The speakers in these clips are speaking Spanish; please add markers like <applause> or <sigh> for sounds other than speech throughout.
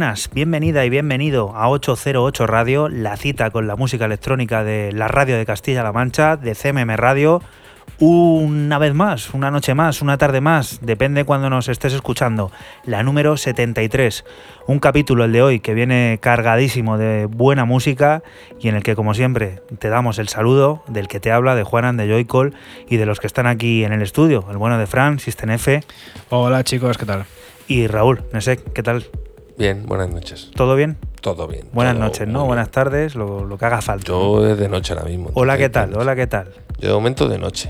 Buenas, bienvenida y bienvenido a 808 Radio, la cita con la música electrónica de la radio de Castilla-La Mancha, de CMM Radio. Una vez más, una noche más, una tarde más, depende cuando nos estés escuchando, la número 73. Un capítulo, el de hoy, que viene cargadísimo de buena música y en el que, como siempre, te damos el saludo del que te habla, de Juanan, de Joycall y de los que están aquí en el estudio, el bueno de Fran, System F. Hola chicos, ¿qué tal? Y Raúl, Nesek, ¿qué tal? Bien, buenas noches. ¿Todo bien? Todo bien. Buenas noches, ¿no? Buenas tardes, lo, que haga falta. Yo es de noche ahora mismo. Hola, ¿qué tal? Hola, ¿qué tal? Yo de momento de noche.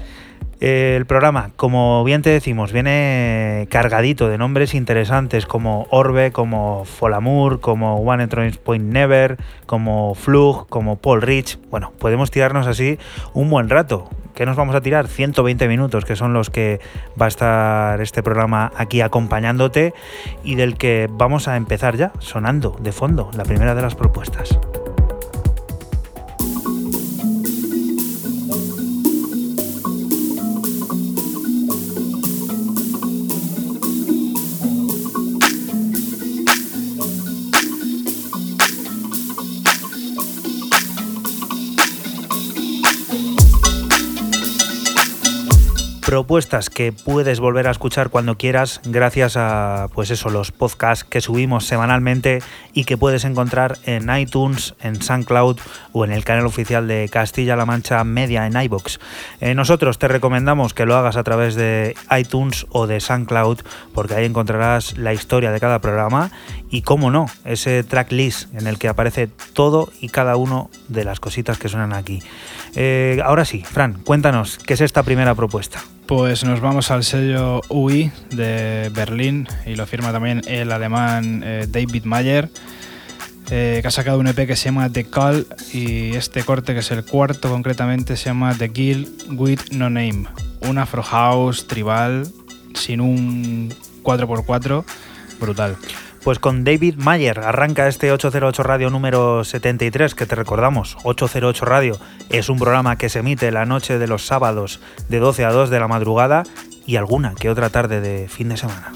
Eh, el programa, como bien te decimos, viene cargadito de nombres interesantes como Orbe, como Folamur, como One Entrance Point Never, como Flug, como Paul Rich. Bueno, podemos tirarnos así un buen rato. ¿Qué nos vamos a tirar? 120 minutos, que son los que va a estar este programa aquí acompañándote y del que vamos a empezar ya, sonando de fondo, la primera de las propuestas. Propuestas que puedes volver a escuchar cuando quieras gracias a pues eso los podcasts que subimos semanalmente y que puedes encontrar en iTunes, en SoundCloud o en el canal oficial de Castilla-La Mancha Media en iBox. Eh, nosotros te recomendamos que lo hagas a través de iTunes o de SoundCloud porque ahí encontrarás la historia de cada programa y cómo no, ese tracklist en el que aparece todo y cada uno de las cositas que suenan aquí. Eh, ahora sí, Fran, cuéntanos, ¿qué es esta primera propuesta? Pues nos vamos al sello UI de Berlín y lo firma también el alemán eh, David Mayer, eh, que ha sacado un EP que se llama The Call y este corte, que es el cuarto concretamente, se llama The Guild with No Name, un afro house tribal sin un 4x4 brutal. Pues con David Mayer arranca este 808 Radio número 73, que te recordamos, 808 Radio es un programa que se emite la noche de los sábados de 12 a 2 de la madrugada y alguna que otra tarde de fin de semana.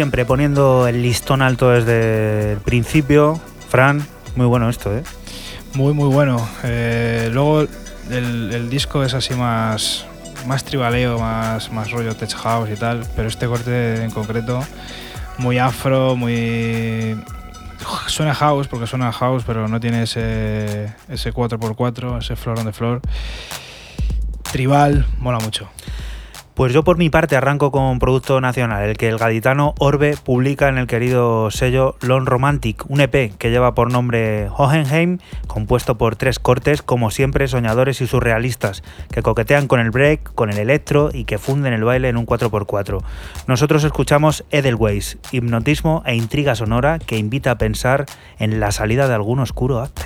Siempre, poniendo el listón alto desde el principio. Fran, muy bueno esto, ¿eh? Muy, muy bueno. Eh, luego el, disco es así más, más tribaleo, más, más rollo tech house y tal, pero este corte en concreto, muy afro, muy... Suena house porque suena house, pero no tiene ese, ese 4x4, ese flor on the floor. Tribal, mola mucho. Pues yo por mi parte arranco con producto nacional, el que el gaditano Orbe publica en el querido sello Lone Romantic, un EP que lleva por nombre Hohenheim, compuesto por tres cortes, como siempre soñadores y surrealistas, que coquetean con el break, con el electro y que funden el baile en un 4x4. Nosotros escuchamos Edelweiss, hipnotismo e intriga sonora que invita a pensar en la salida de algún oscuro after.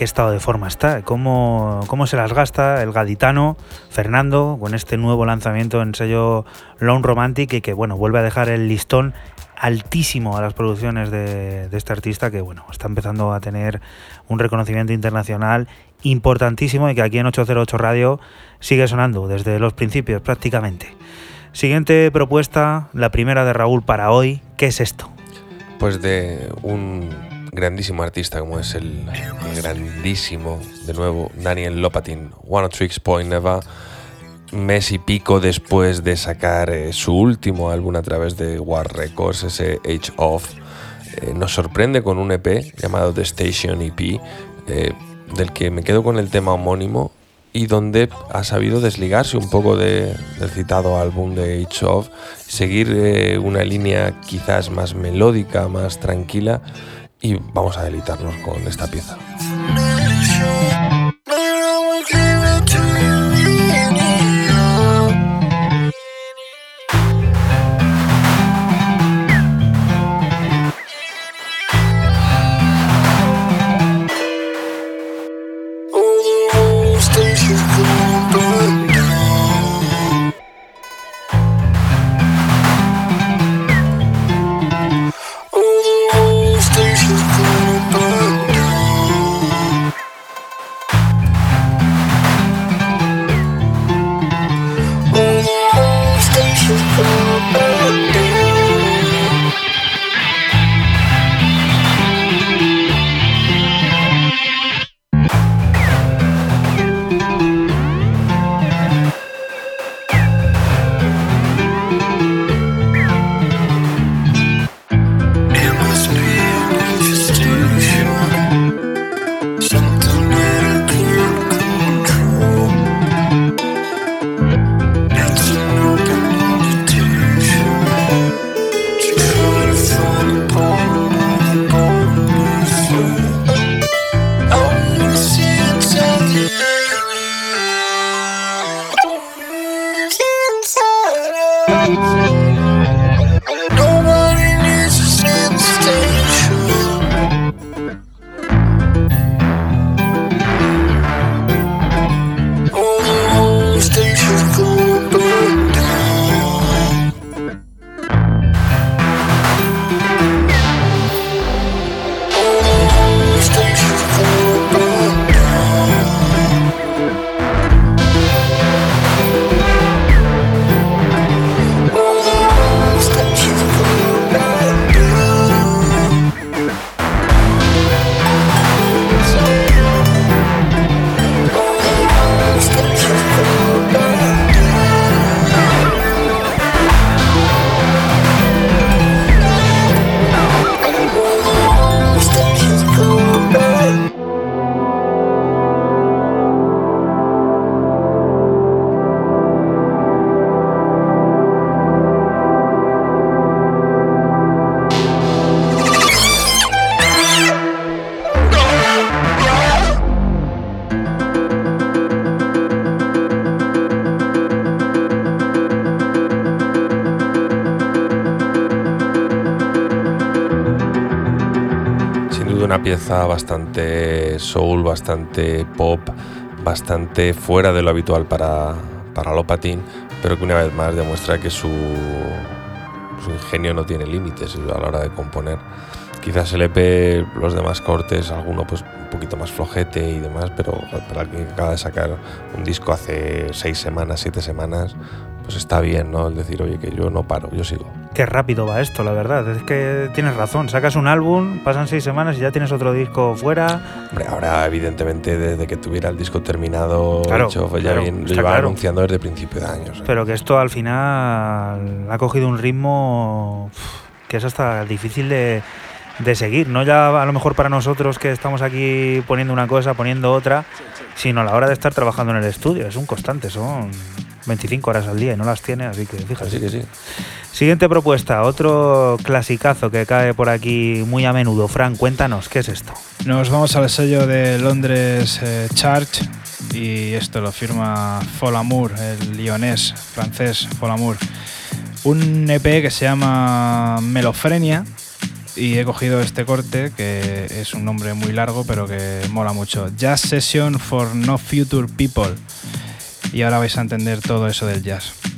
Qué estado de forma está, cómo, cómo se las gasta el gaditano Fernando con este nuevo lanzamiento en sello Lone Romantic y que bueno, vuelve a dejar el listón altísimo a las producciones de, de, este artista que bueno, está empezando a tener un reconocimiento internacional importantísimo y que aquí en 808 Radio sigue sonando desde los principios prácticamente. Siguiente propuesta, la primera de Raúl para hoy, ¿qué es esto? Pues de un grandísimo artista como es el, grandísimo, de nuevo, Daniel Lopatin, One of Tricks Point Never, mes y pico después de sacar eh, su último álbum a través de War Records, ese Age of, eh, nos sorprende con un EP llamado The Station EP, eh, del que me quedo con el tema homónimo y donde ha sabido desligarse un poco de, del citado álbum de Age of, seguir una línea quizás más melódica, más tranquila y vamos a deleitarnos con esta pieza. Bastante soul, bastante pop, bastante fuera de lo habitual para, para Lopatin, pero que una vez más demuestra que su, ingenio no tiene límites a la hora de componer. Quizás el EP, los demás cortes, alguno pues un poquito más flojete y demás, pero para alguien que acaba de sacar un disco hace seis semanas, siete semanas, pues está bien, ¿no? El decir, oye, que yo no paro, yo sigo qué rápido va esto, la verdad. Es que tienes razón. Sacas un álbum, pasan seis semanas y ya tienes otro disco fuera. Hombre, ahora, evidentemente, desde que tuviera el disco terminado, hecho, pues ya bien, lo iba anunciando desde principio de años. ¿eh? Pero que esto al final ha cogido un ritmo que es hasta difícil de, de seguir. No ya a lo mejor para nosotros que estamos aquí poniendo una cosa, poniendo otra, sino a la hora de estar trabajando en el estudio. Es un constante, son 25 horas al día y no las tiene, así que fíjate. Sí que sí. Siguiente propuesta, otro clasicazo que cae por aquí muy a menudo. Frank, cuéntanos, ¿qué es esto? Nos vamos al sello de Londres eh, Charge y esto lo firma Folamour, el lionés francés Folamour. Un EP que se llama Melofrenia y he cogido este corte que es un nombre muy largo pero que mola mucho. Jazz Session for No Future People. Y ahora vais a entender todo eso del jazz.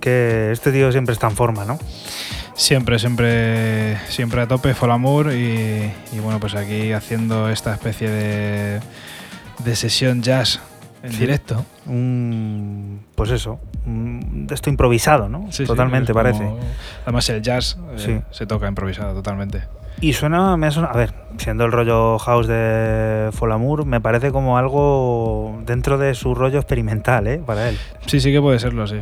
Que este tío siempre está en forma, ¿no? Siempre, siempre, siempre a tope, Folamur y, y bueno, pues aquí haciendo esta especie de, de sesión jazz en Sí. directo. Un, pues eso, un- esto improvisado, ¿no? Sí, sí, Totalmente, es como- parece. Además el jazz eh, se toca improvisado totalmente. Y suena, me sonado, a ver, siendo el rollo house de Folamur, me parece como algo dentro de su rollo experimental, ¿eh? Para él. Sí, sí que puede serlo, sí.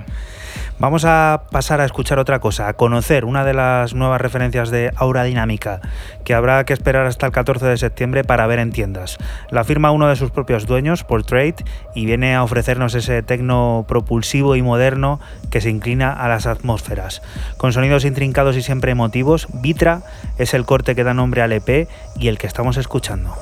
Vamos a pasar a escuchar otra cosa, a conocer una de las nuevas referencias de Aura Dinámica, que habrá que esperar hasta el 14 de septiembre para ver en tiendas. La firma uno de sus propios dueños, Portrait, y viene a ofrecernos ese tecno propulsivo y moderno que se inclina a las atmósferas. Con sonidos intrincados y siempre emotivos, Vitra es el corte que da nombre al EP y el que estamos escuchando.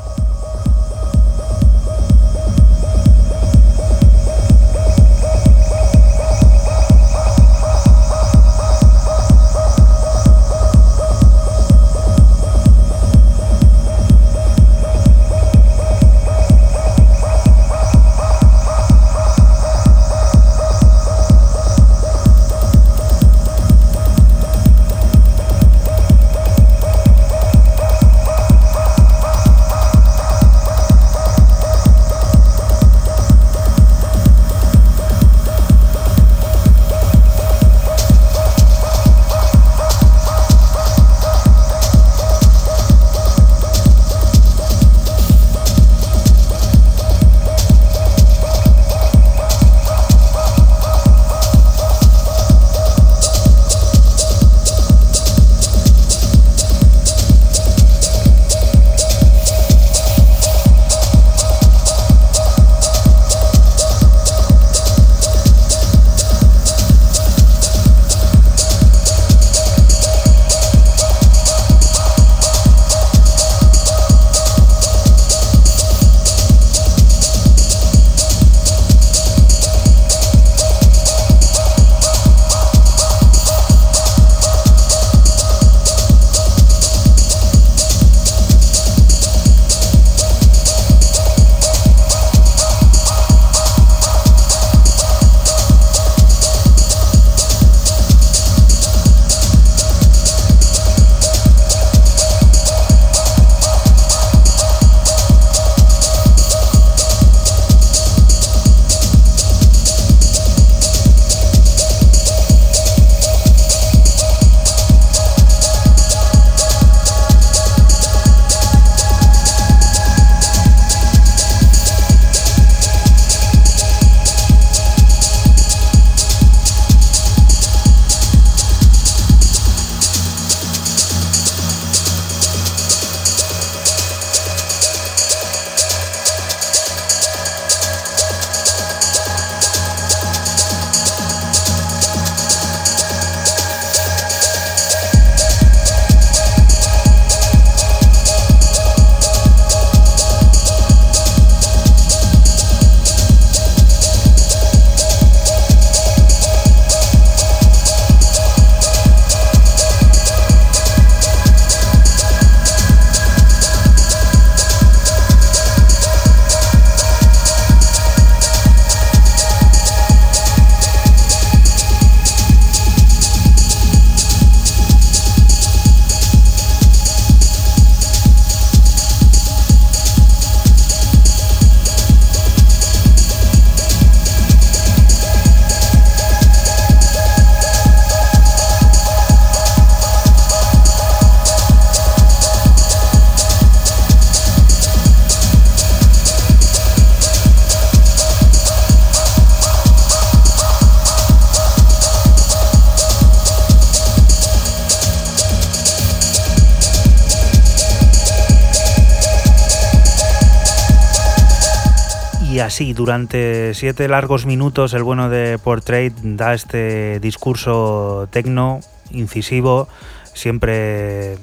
Así, durante siete largos minutos, el bueno de Portrait da este discurso tecno, incisivo, siempre,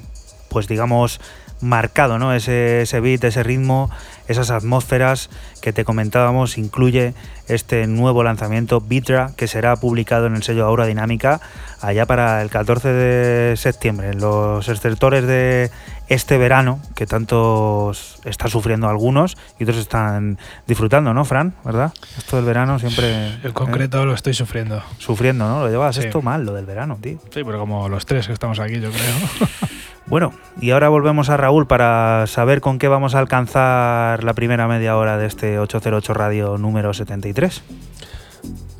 pues digamos, marcado, ¿no? Ese, ese beat, ese ritmo, esas atmósferas que te comentábamos, incluye este nuevo lanzamiento Vitra que será publicado en el sello Aura Dinámica allá para el 14 de septiembre. Los exceptores de este verano, que tanto está sufriendo algunos y otros están disfrutando, ¿no, Fran? ¿Verdad? Esto del verano siempre... En ¿eh? concreto lo estoy sufriendo. Sufriendo, ¿no? Lo llevas esto mal, lo del verano, tío. Sí, pero como los tres que estamos aquí, yo creo. <laughs> Bueno, y ahora volvemos a Raúl para saber con qué vamos a alcanzar la primera media hora de este 808 Radio número 73.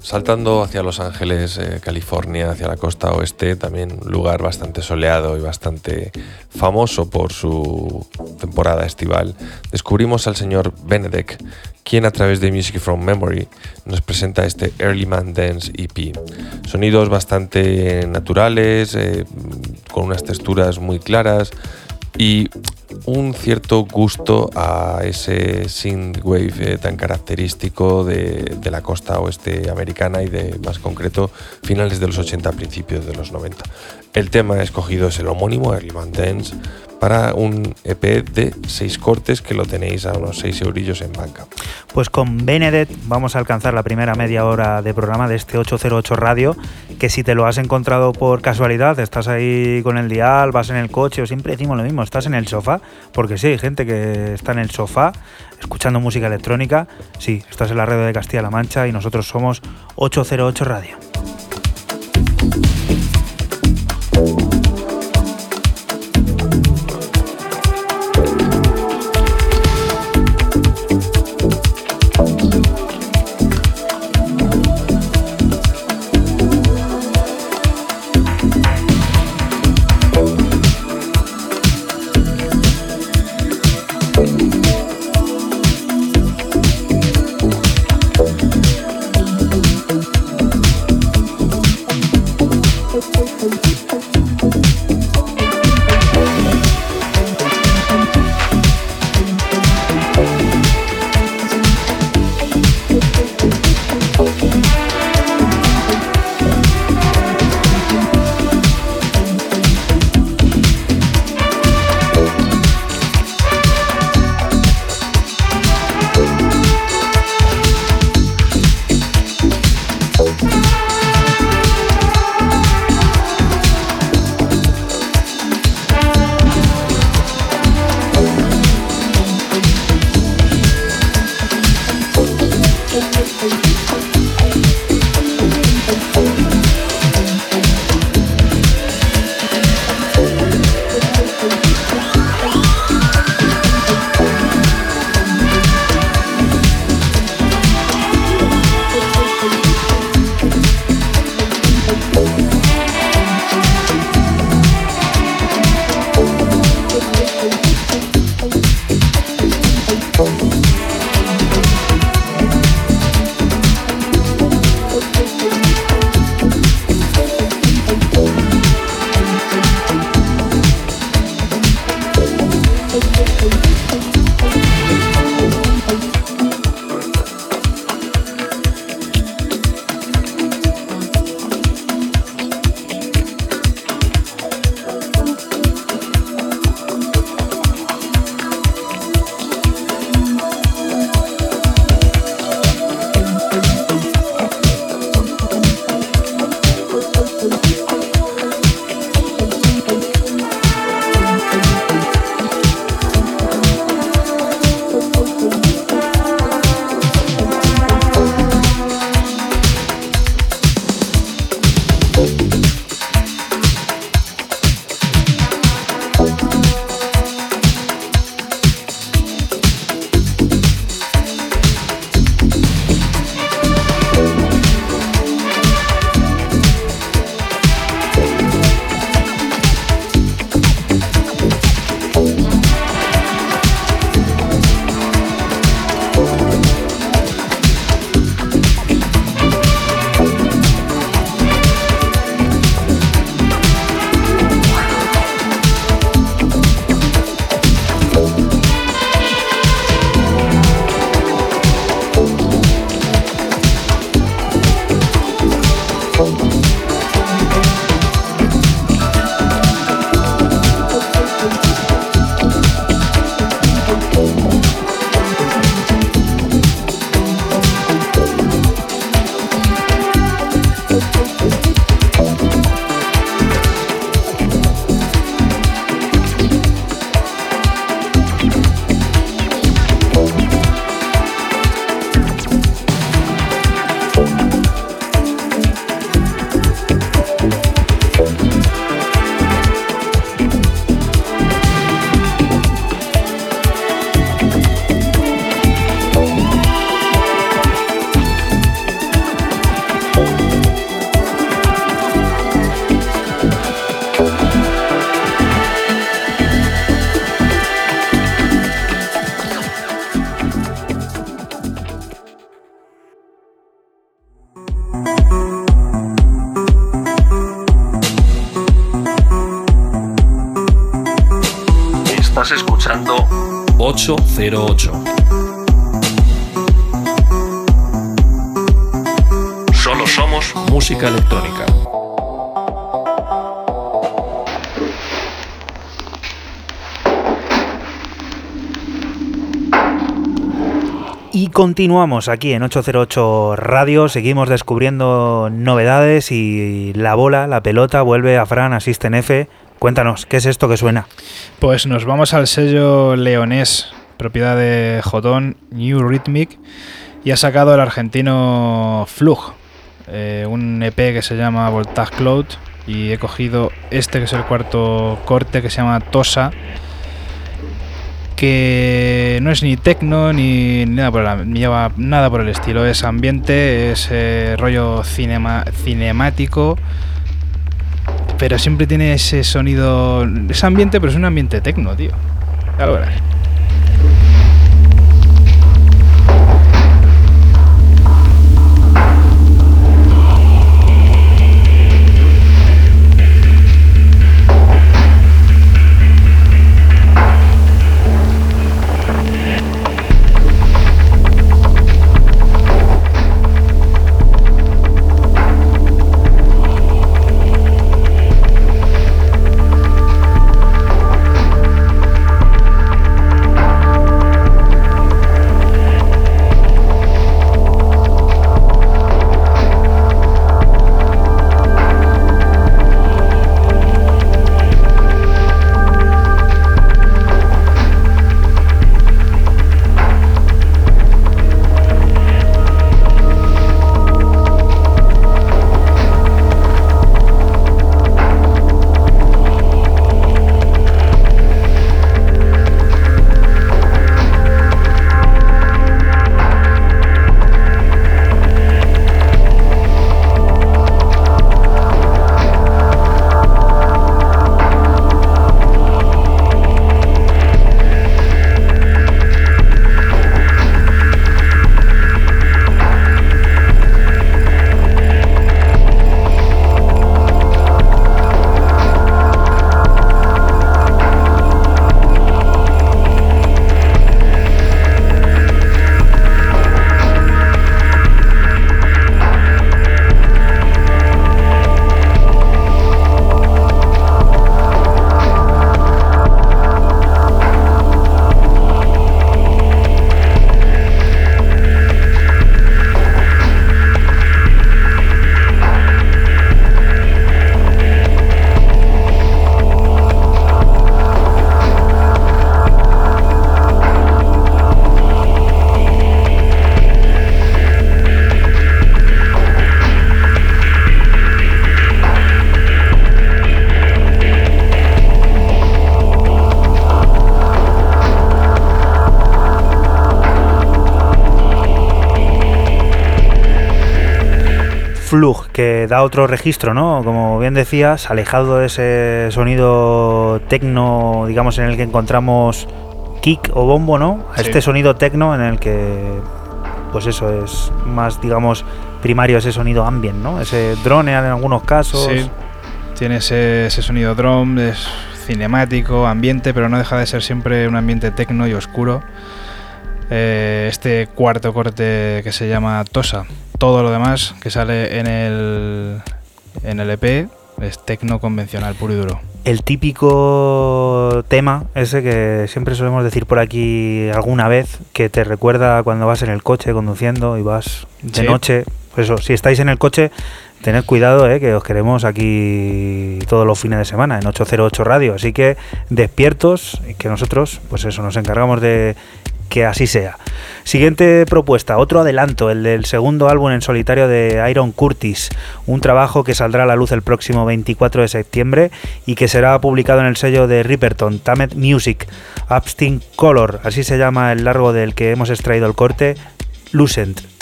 Saltando hacia Los Ángeles, eh, California, hacia la costa oeste, también un lugar bastante soleado y bastante famoso por su temporada estival, descubrimos al señor Benedek, quien a través de Music from Memory nos presenta este Early Man Dance EP. Sonidos bastante naturales, eh, con unas texturas muy claras y un cierto gusto a ese synthwave eh, tan característico de, la costa oeste americana y de más concreto finales de los 80 principios de los 90. El tema escogido es el homónimo Early Man para un EP de 6 cortes que lo tenéis a unos 6 eurillos en banca. Pues con Benedett vamos a alcanzar la primera media hora de programa de este 808 Radio, que si te lo has encontrado por casualidad, estás ahí con el dial, vas en el coche o siempre decimos lo mismo, estás en el sofá, porque sí, hay gente que está en el sofá escuchando música electrónica, sí, estás en la red de Castilla-La Mancha y nosotros somos 808 Radio. 808. Solo somos música electrónica. Y continuamos aquí en 808 Radio, seguimos descubriendo novedades y la bola, la pelota, vuelve a Fran Asisten F. Cuéntanos, ¿qué es esto que suena? Pues nos vamos al sello leonés, propiedad de Jotón, New Rhythmic, y ha sacado el argentino Flug, eh, un EP que se llama Voltage Cloud, y he cogido este que es el cuarto corte que se llama Tosa que no es ni techno ni nada por, el, nada por el estilo, es ambiente, es eh, rollo cinemático, pero siempre tiene ese sonido, es ambiente, pero es un ambiente techno, tío. Ya lo. Que da otro registro, ¿no? Como bien decías, alejado de ese sonido tecno, digamos, en el que encontramos kick o bombo, ¿no? A este sonido tecno en el que, pues eso, es más, digamos, primario ese sonido ambient, ¿no? Ese drone en algunos casos. Sí, tiene ese, sonido drone, es cinemático, ambiente, pero no deja de ser siempre un ambiente tecno y oscuro. Eh, este cuarto corte que se llama Tosa todo lo demás que sale en el, en el EP es tecno convencional, puro y duro. El típico tema, ese que siempre solemos decir por aquí alguna vez, que te recuerda cuando vas en el coche conduciendo y vas de noche. Pues eso, si estáis en el coche, tened cuidado, eh, que os queremos aquí todos los fines de semana en 808 Radio. Así que despiertos, y que nosotros, pues eso, nos encargamos de que así sea. Siguiente propuesta, otro adelanto, el del segundo álbum en solitario de Iron Curtis, un trabajo que saldrá a la luz el próximo 24 de septiembre y que será publicado en el sello de Ripperton, Tamed Music, Abstinct Color, así se llama el largo del que hemos extraído el corte, Lucent.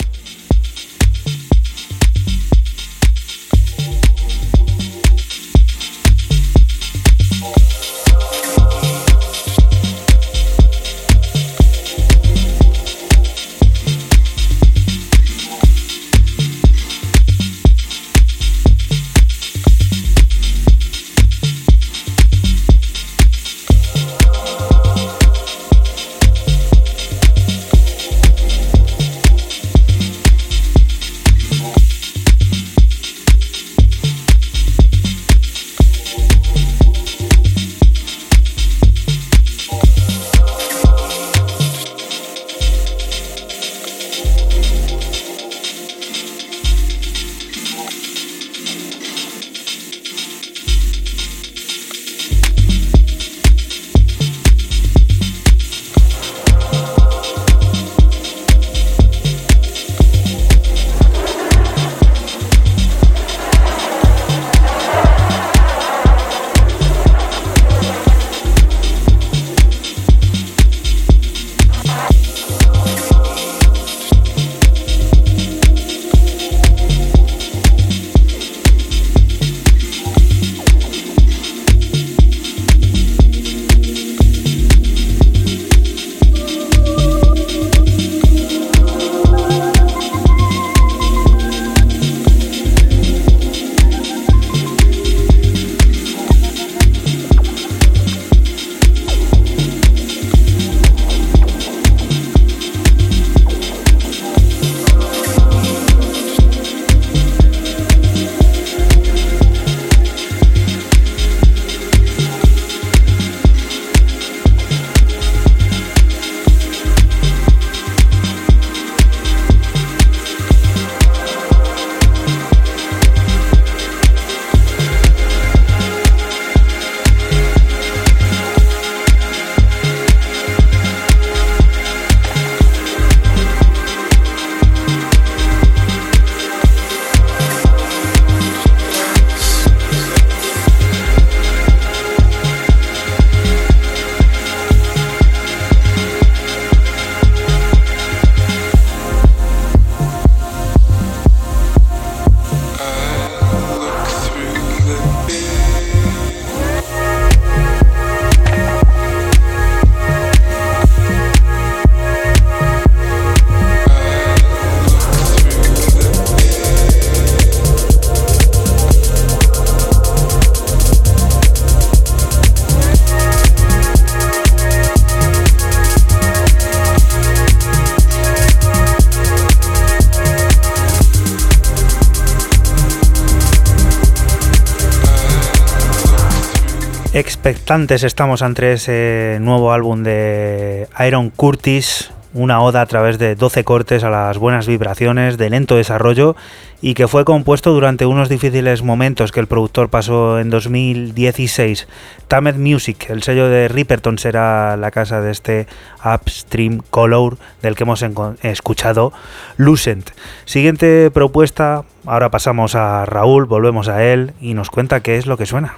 Estamos ante ese nuevo álbum de Iron Curtis, una oda a través de 12 cortes a las buenas vibraciones, de lento desarrollo y que fue compuesto durante unos difíciles momentos que el productor pasó en 2016. Tamed Music, el sello de Ripperton, será la casa de este Upstream Color del que hemos escuchado Lucent. Siguiente propuesta, ahora pasamos a Raúl, volvemos a él y nos cuenta qué es lo que suena.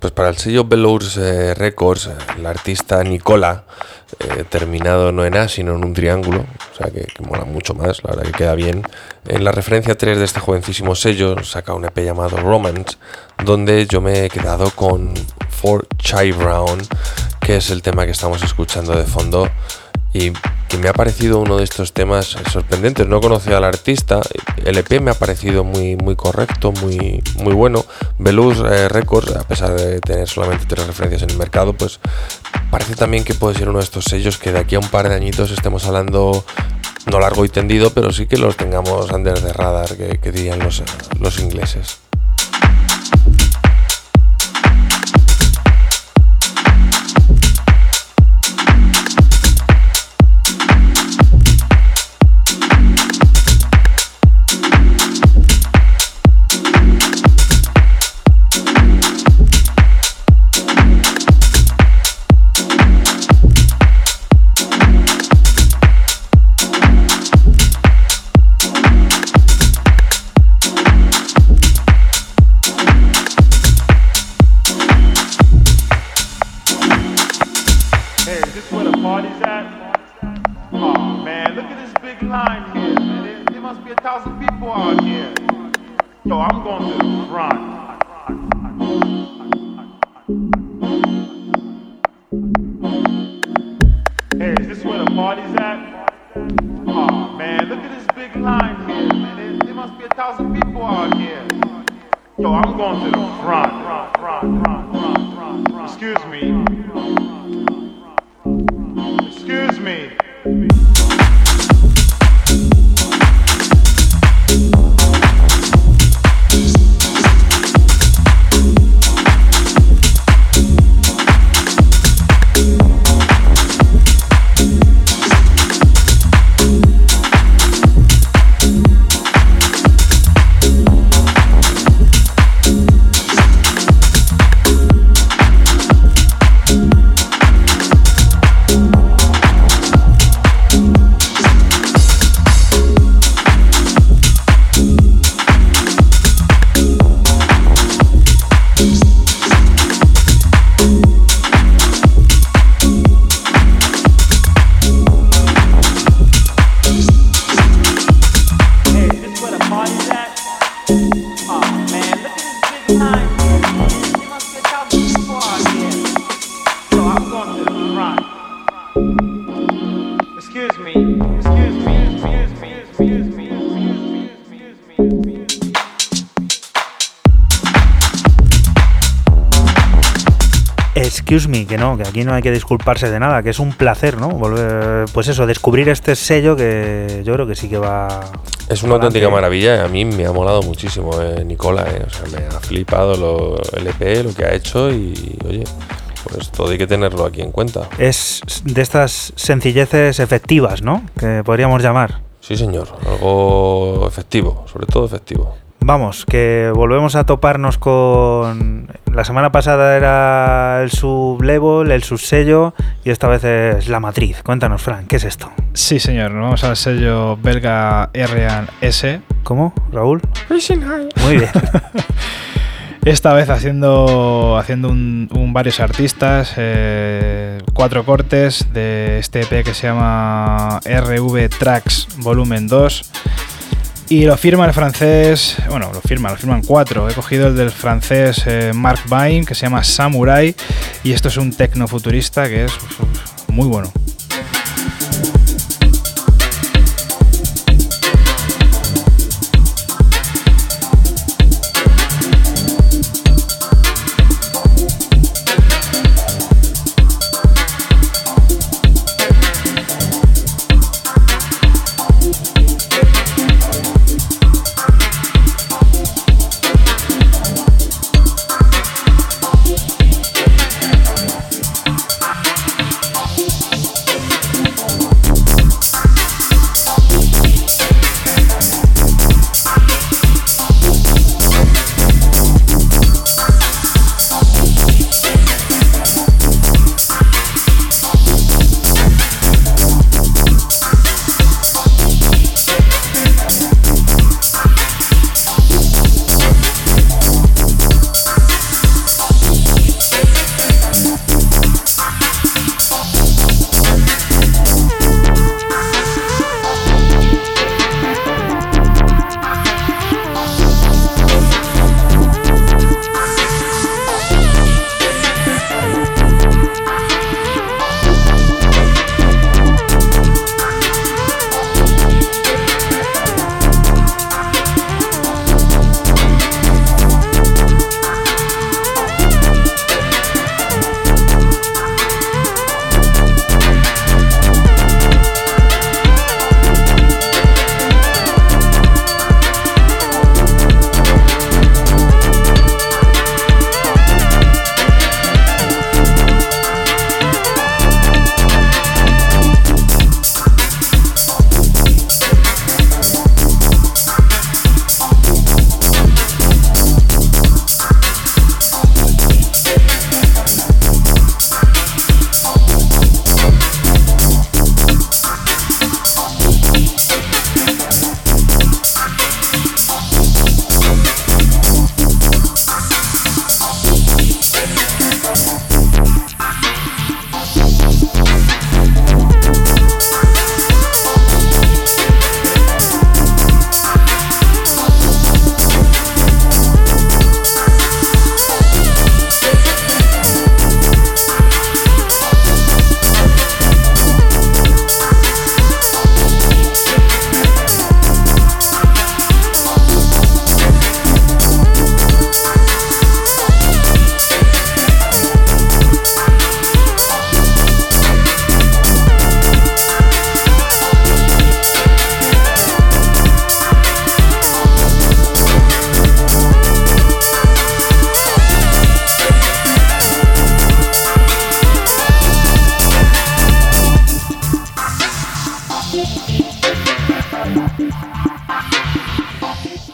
Pues para el sello Velours eh, Records, eh, el artista Nicola, eh, terminado no en A, sino en un triángulo, o sea que, mola mucho más, la verdad que queda bien. En la referencia 3 de este jovencísimo sello, saca un EP llamado Romance, donde yo me he quedado con For Chai Brown, que es el tema que estamos escuchando de fondo y que me ha parecido uno de estos temas sorprendentes. No conocía al artista, el EP me ha parecido muy, muy correcto, muy, muy bueno. Veluz eh, Records, a pesar de tener solamente tres referencias en el mercado, pues parece también que puede ser uno de estos sellos que de aquí a un par de añitos estemos hablando no largo y tendido, pero sí que los tengamos under de radar, que, que dirían los, los ingleses. line here, man. There, must be a thousand people out here. Yo, I'm going to run. Hey, is this where the party's at? Oh man, look at this big line here, man. There, there must be a thousand people out here. Yo, I'm going to the front. Excuse me. Excuse me. Que no, que aquí no hay que disculparse de nada, que es un placer, ¿no? Volver, pues eso, descubrir este sello que yo creo que sí que va. Es una auténtica maravilla, a mí me ha molado muchísimo, eh, Nicola, eh, o sea, me ha flipado lo, el EP, lo que ha hecho y, oye, pues todo hay que tenerlo aquí en cuenta. Es de estas sencilleces efectivas, ¿no? Que podríamos llamar. Sí, señor, algo efectivo, sobre todo efectivo. Vamos, que volvemos a toparnos con... La semana pasada era el sublevel, el subsello y esta vez es la matriz. Cuéntanos, Frank, ¿qué es esto? Sí, señor, nos vamos al sello belga R&S. ¿Cómo, Raúl? Muy bien. <laughs> Esta vez haciendo, haciendo un, varios artistas, eh, cuatro cortes de este EP que se llama RV Tracks Volumen 2 y lo firma el francés, bueno, lo firma, lo firman cuatro. He cogido el del francés eh, Mark Bain, que se llama Samurai, y esto es un tecnofuturista que es muy bueno.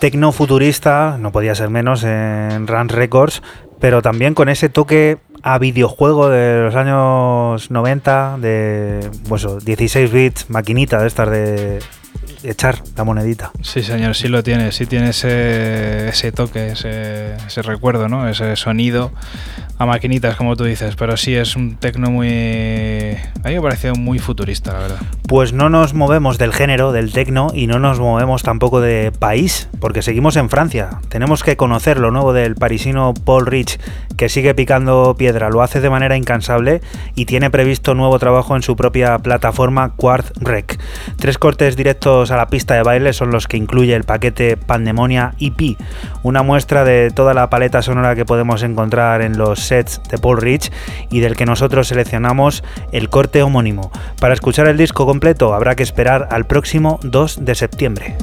Tecno futurista, no podía ser menos en Run Records, pero también con ese toque a videojuego de los años 90, de pues, 16 bits, maquinita de estas de echar la monedita. Sí, señor, sí lo tiene, sí tiene ese, ese toque, ese, ese recuerdo, ¿no? Ese sonido a maquinitas, como tú dices, pero sí es un tecno muy... A mí me parece muy futurista, la verdad. Pues no nos movemos del género, del tecno, y no nos movemos tampoco de país, porque seguimos en Francia. Tenemos que conocer lo nuevo del parisino Paul Rich, que sigue picando piedra, lo hace de manera incansable y tiene previsto nuevo trabajo en su propia plataforma Quartz Rec. Tres cortes directos a la pista de baile son los que incluye el paquete Pandemonia EP, una muestra de toda la paleta sonora que podemos encontrar en los sets de Paul Rich y del que nosotros seleccionamos el corte homónimo. Para escuchar el disco completo habrá que esperar al próximo 2 de septiembre.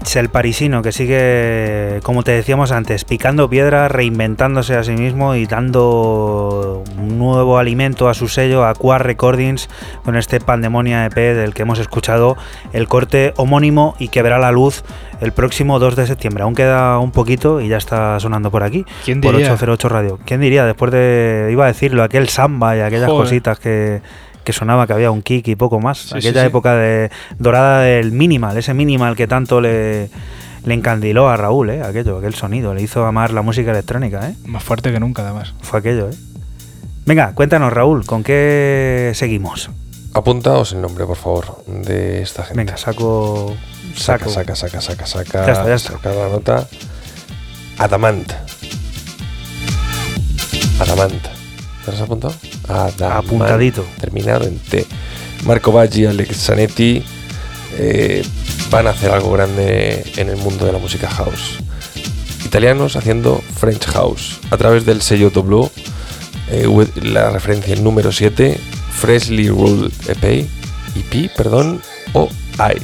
Rich, el parisino, que sigue, como te decíamos antes, picando piedra, reinventándose a sí mismo y dando un nuevo alimento a su sello, a Quad Recordings, con este Pandemonia EP del que hemos escuchado el corte homónimo y que verá la luz el próximo 2 de septiembre. Aún queda un poquito y ya está sonando por aquí. ¿Quién por diría? 808 Radio. ¿Quién diría? Después de, iba a decirlo, aquel samba y aquellas Joder. cositas que, que sonaba que había un kick y poco más. Sí, Aquella sí, sí. época de, dorada del minimal, ese minimal que tanto le, le encandiló a Raúl, ¿eh? Aquello, aquel sonido. Le hizo amar la música electrónica, ¿eh? Más fuerte que nunca, además. Fue aquello, ¿eh? Venga, cuéntanos, Raúl, ¿con qué seguimos? Apuntaos el nombre, por favor, de esta gente. Venga, saco. saca, Saco. saca, saca, saca, saca. Ya está, ya está. Saca la nota. Adamant. Adamant. ¿Te lo has apuntado? Apuntadito. Terminado en T. Marco Baggi, Alex Zanetti eh, van a hacer algo grande en el mundo de la música house. Italianos haciendo French House a través del sello W, eh, la referencia número 7, Freshly Rolled EP, EP, perdón, o I.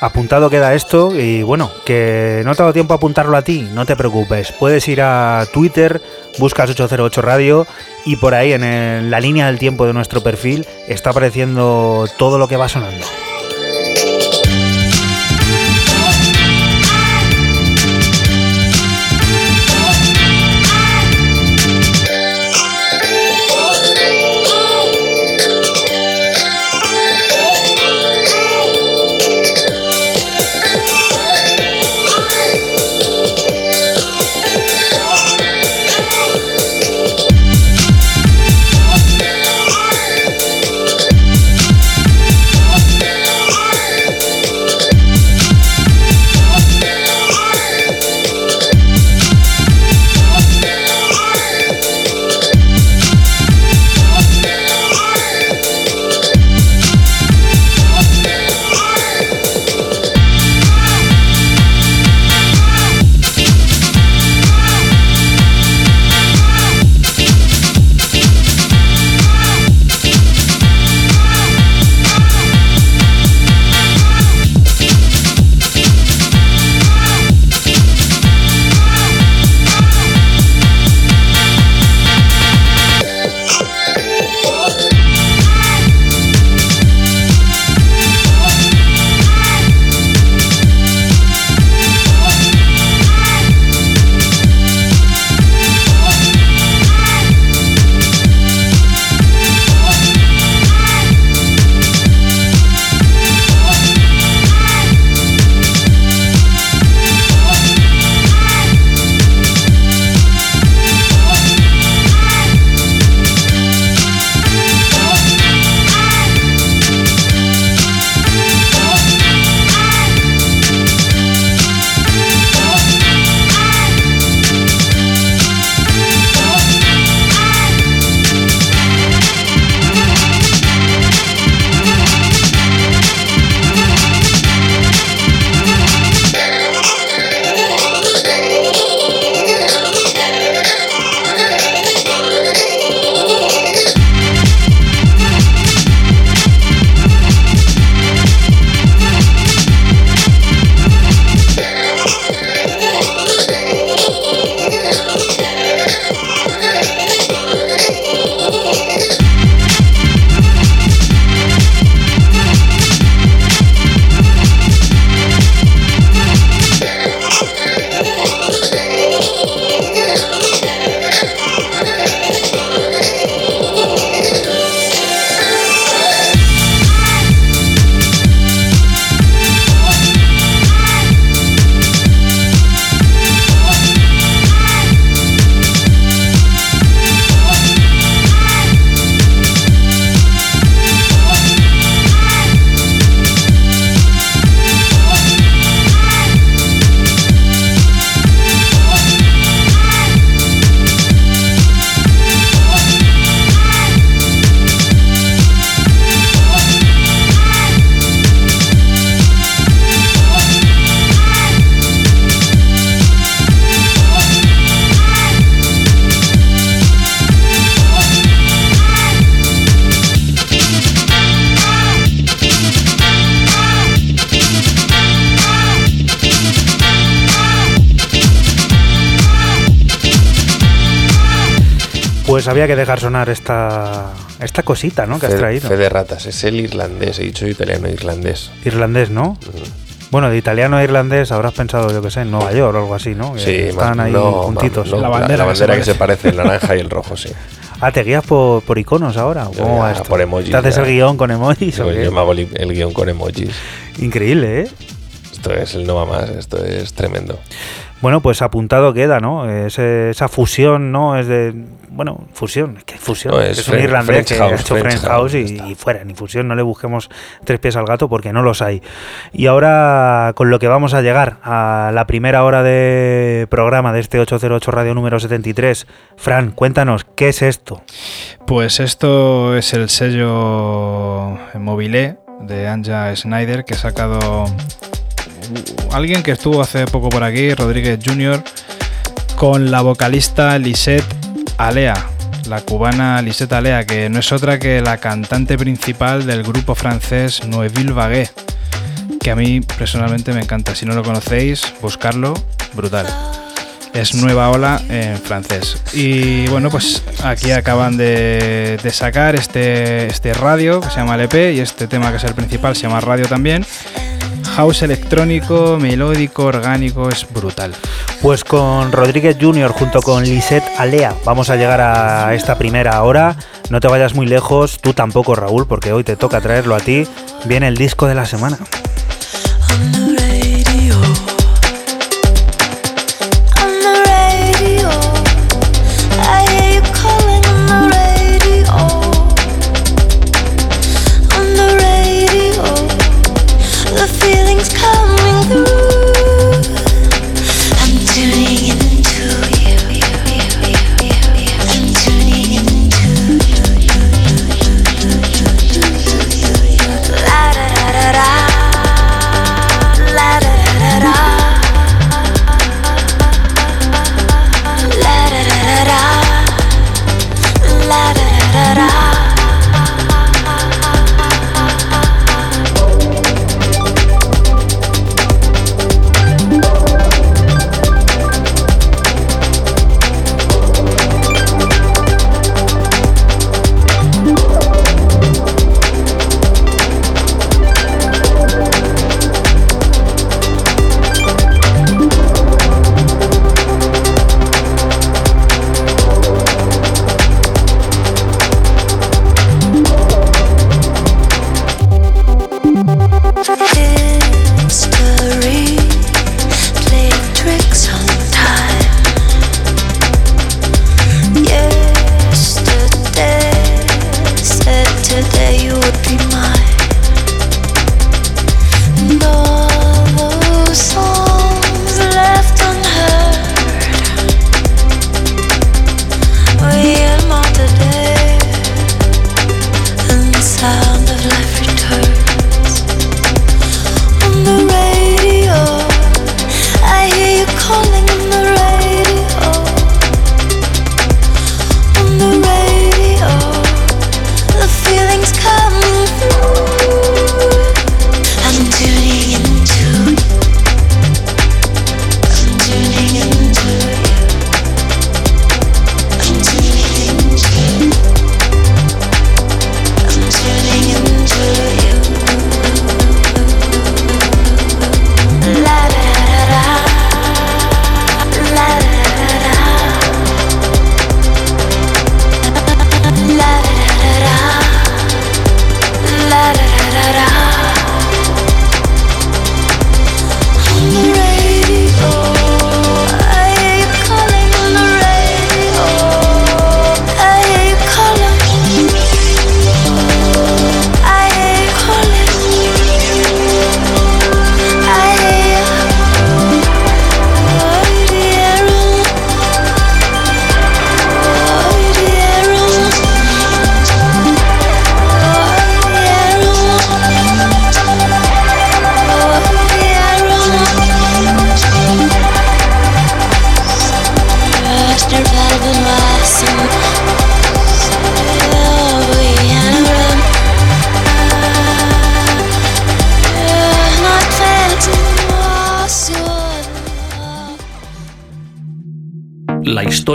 Apuntado queda esto y bueno, que no te ha dado tiempo a apuntarlo a ti, no te preocupes. Puedes ir a Twitter, buscas 808 Radio y por ahí en la línea del tiempo de nuestro perfil está apareciendo todo lo que va sonando. Pues había que dejar sonar esta, esta cosita, ¿no? Que has Fe- traído. Fe de ratas, es el irlandés, he dicho italiano irlandés. Irlandés, ¿no? Bueno, de italiano a irlandés habrás pensado, yo que sé, en Nueva York o algo así, ¿no? Que Sí, están más- ahí no, juntitos. no, La la bandera la que se bandera que se parece. el naranja y el rojo, sí. <laughs> Ah, ¿te guías por, por iconos ahora? ¿o Yo ¿Cómo va ya, esto? por emojis, ¿Te haces ya. el guion con emojis o Yo, qué? yo me hago el guion con emojis. Increíble, ¿eh? Esto es el no va más, esto es tremendo. Bueno, pues apuntado queda, ¿no? esa fusión, ¿no? Es de. Bueno, fusión, que fusión. es, un irlandés que ha hecho French, House, y, fuera, ni fusión, no le busquemos tres pies al gato porque no los hay. Y ahora, con lo que vamos a llegar a la primera hora de programa de este 808 Radio número 73, Fran, cuéntanos, ¿qué es esto? Pues esto es el sello Mobile de Anja Snyder que ha sacado alguien que estuvo hace poco por aquí, Rodríguez Jr., con la vocalista Lisette Alea, la cubana Lisette Alea, que no es otra que la cantante principal del grupo francés Noeville Vague, que a mí personalmente me encanta. Si no lo conocéis, buscarlo, brutal. Es Nueva Ola en francés. Y bueno, pues aquí acaban de, sacar este, este radio que se llama LP y este tema que es el principal se llama Radio también house electrónico, melódico, orgánico, es brutal. Pues con Rodríguez Jr. junto con Lisette Alea vamos a llegar a esta primera hora. No te vayas muy lejos, tú tampoco Raúl, porque hoy te toca traerlo a ti. Viene el disco de la semana.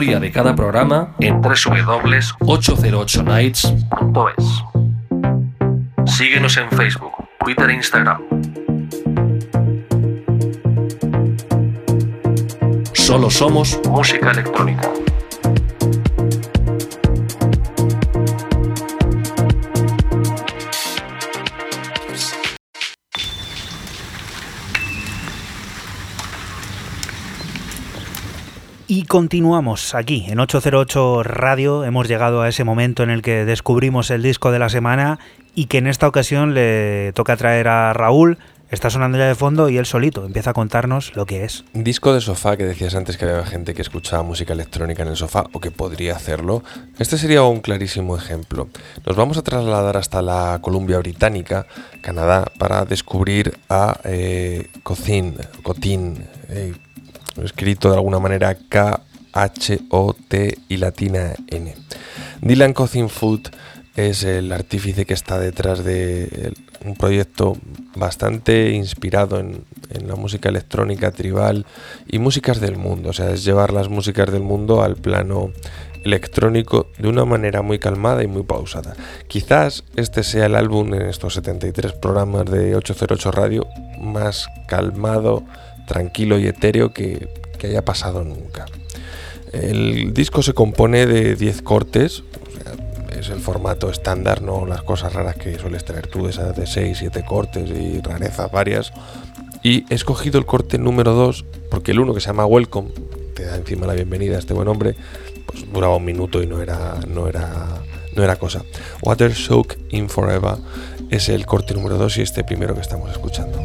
Historia de cada programa en www.808nights.es. Síguenos en Facebook, Twitter e Instagram. Solo somos música electrónica. Y continuamos aquí en 808 Radio. Hemos llegado a ese momento en el que descubrimos el disco de la semana y que en esta ocasión le toca traer a Raúl. Está sonando ya de fondo y él solito empieza a contarnos lo que es. Disco de sofá que decías antes que había gente que escuchaba música electrónica en el sofá o que podría hacerlo. Este sería un clarísimo ejemplo. Nos vamos a trasladar hasta la Columbia Británica, Canadá, para descubrir a eh, Cotin, eh, escrito de alguna manera K-H-O-T y latina N. Dylan Cousin Food es el artífice que está detrás de un proyecto bastante inspirado en, la música electrónica tribal y músicas del mundo. O sea, es llevar las músicas del mundo al plano electrónico de una manera muy calmada y muy pausada. Quizás este sea el álbum en estos 73 programas de 808 Radio más calmado, tranquilo y etéreo que, haya pasado nunca. El disco se compone de 10 cortes, es el formato estándar, no las cosas raras que sueles tener tú, esas de 6, 7 cortes y rarezas varias. Y he escogido el corte número 2 porque el uno que se llama Welcome, te da encima la bienvenida a este buen hombre, pues duraba un minuto y no era, no era, no era cosa. Water Soak in Forever es el corte número 2 y este primero que estamos escuchando.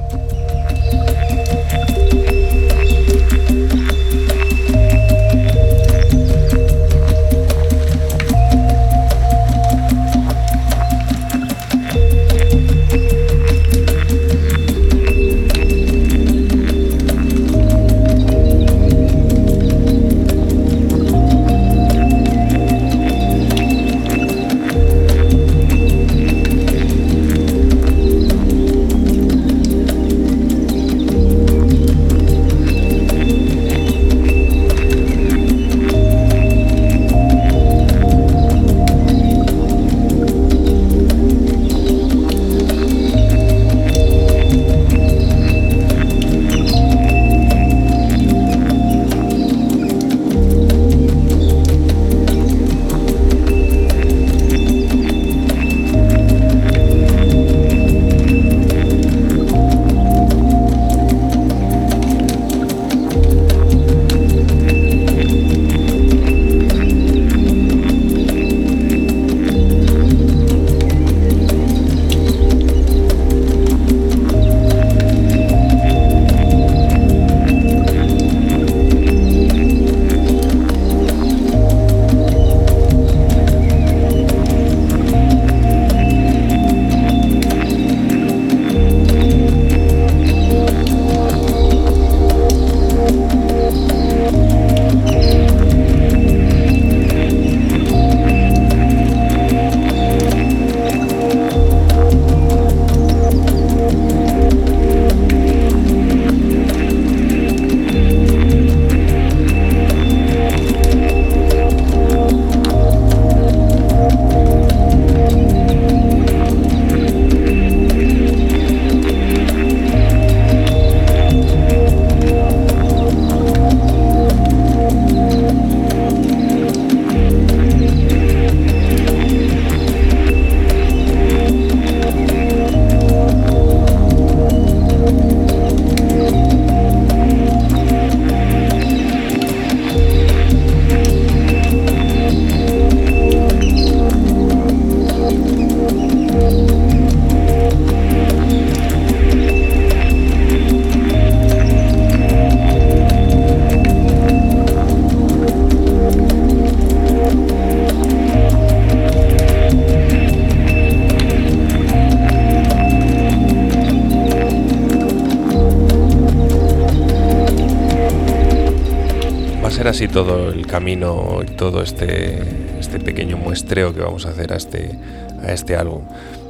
Así todo el camino y todo este, este pequeño muestreo que vamos a hacer a este, a este álbum.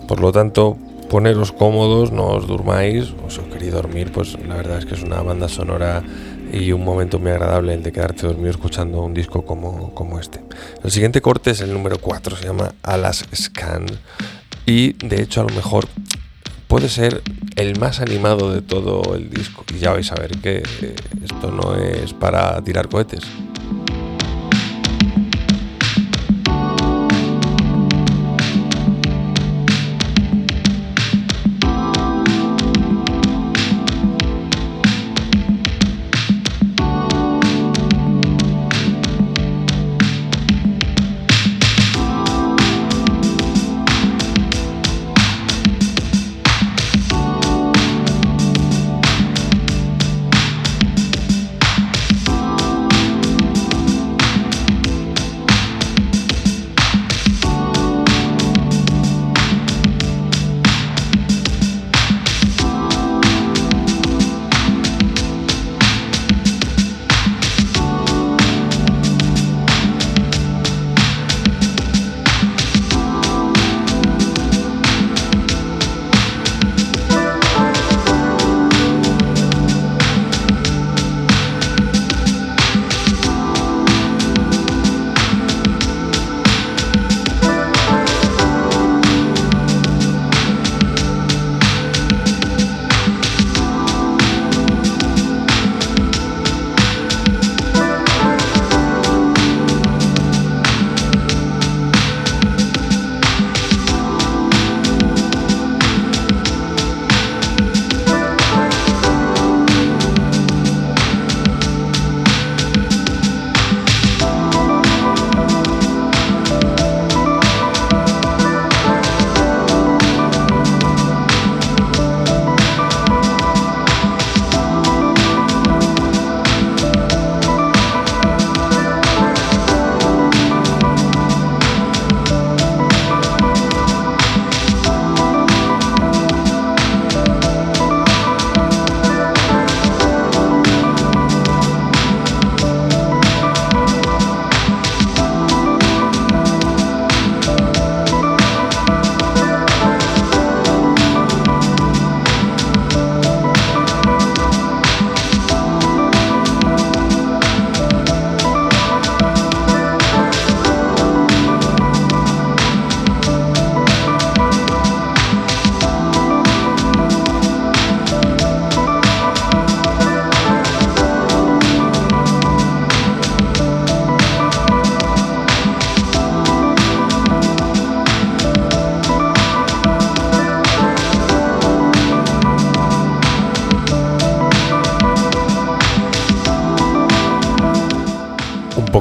Por lo tanto, poneros cómodos, no os durmáis, o si os queréis dormir, pues la verdad es que es una banda sonora y un momento muy agradable el de quedarte dormido escuchando un disco como, como este. El siguiente corte es el número 4, se llama Alas Scan y de hecho a lo mejor puede ser el más animado de todo el disco. Y ya vais a ver que esto no es para tirar cohetes.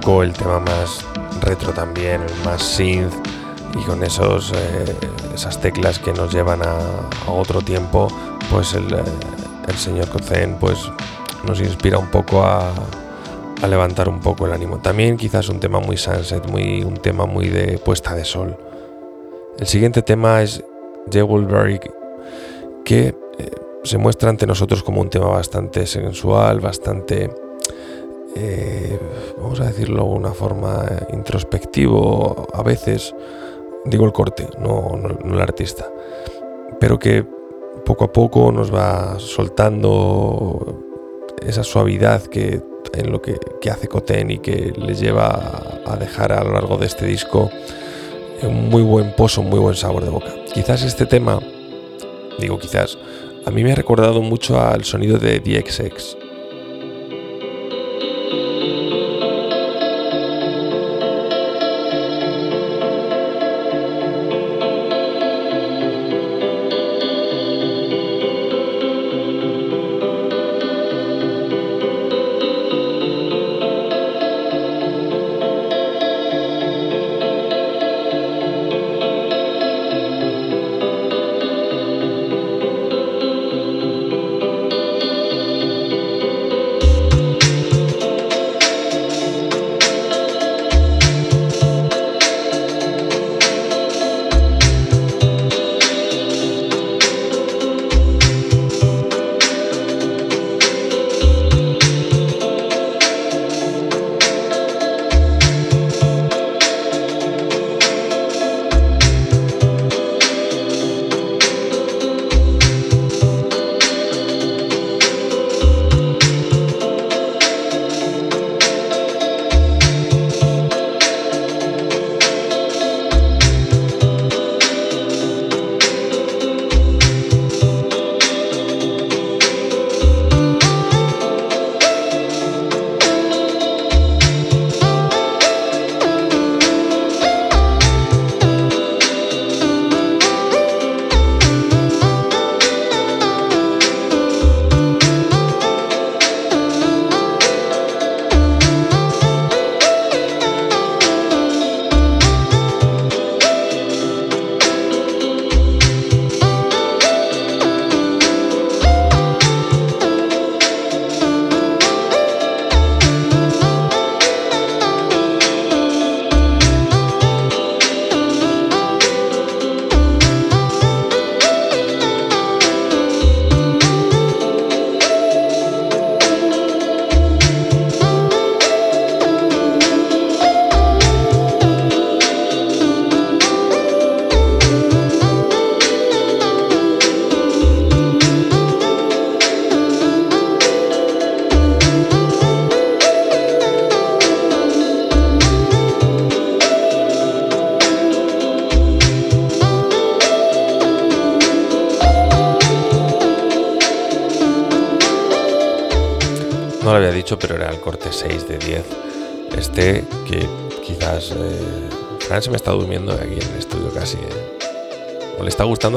El tema más retro también, el más synth y con esos, eh, esas teclas que nos llevan a, otro tiempo, pues el, eh, el señor Kozen pues nos inspira un poco a, a, levantar un poco el ánimo. También quizás un tema muy sunset, muy, un tema muy de puesta de sol. El siguiente tema es Jewelberry, que eh, se muestra ante nosotros como un tema bastante sensual, bastante, eh, vamos a decirlo de una forma introspectivo a veces, digo el corte, no, no el artista, pero que poco a poco nos va soltando esa suavidad que en lo que, hace Coten y que le lleva a dejar a lo largo de este disco un muy buen pozo, un muy buen sabor de boca. Quizás este tema, digo quizás, a mí me ha recordado mucho al sonido de DXX.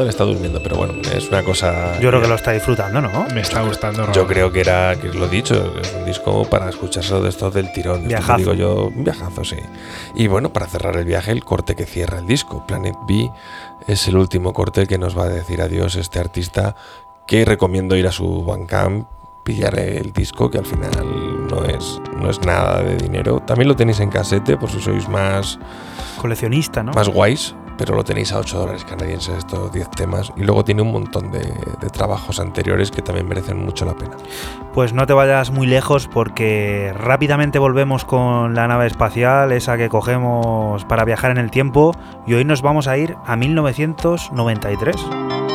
Está durmiendo, pero bueno, es una cosa. Yo creo que lo está disfrutando, ¿no? Me está gustando. Yo creo que era, que lo he dicho, es un disco para escucharse de estos del tirón. Viajazo. digo yo, un viajazo, sí. Y bueno, para cerrar el viaje, el corte que cierra el disco, Planet B, es el último corte que nos va a decir adiós este artista que recomiendo ir a su Bandcamp pillar el disco, que al final no es, no es nada de dinero. También lo tenéis en casete, por si sois más... Coleccionista, ¿no? Más guays, pero lo tenéis a 8 dólares canadienses estos 10 temas. Y luego tiene un montón de, de, trabajos anteriores que también merecen mucho la pena. Pues no te vayas muy lejos porque rápidamente volvemos con la nave espacial, esa que cogemos para viajar en el tiempo, y hoy nos vamos a ir a 1993.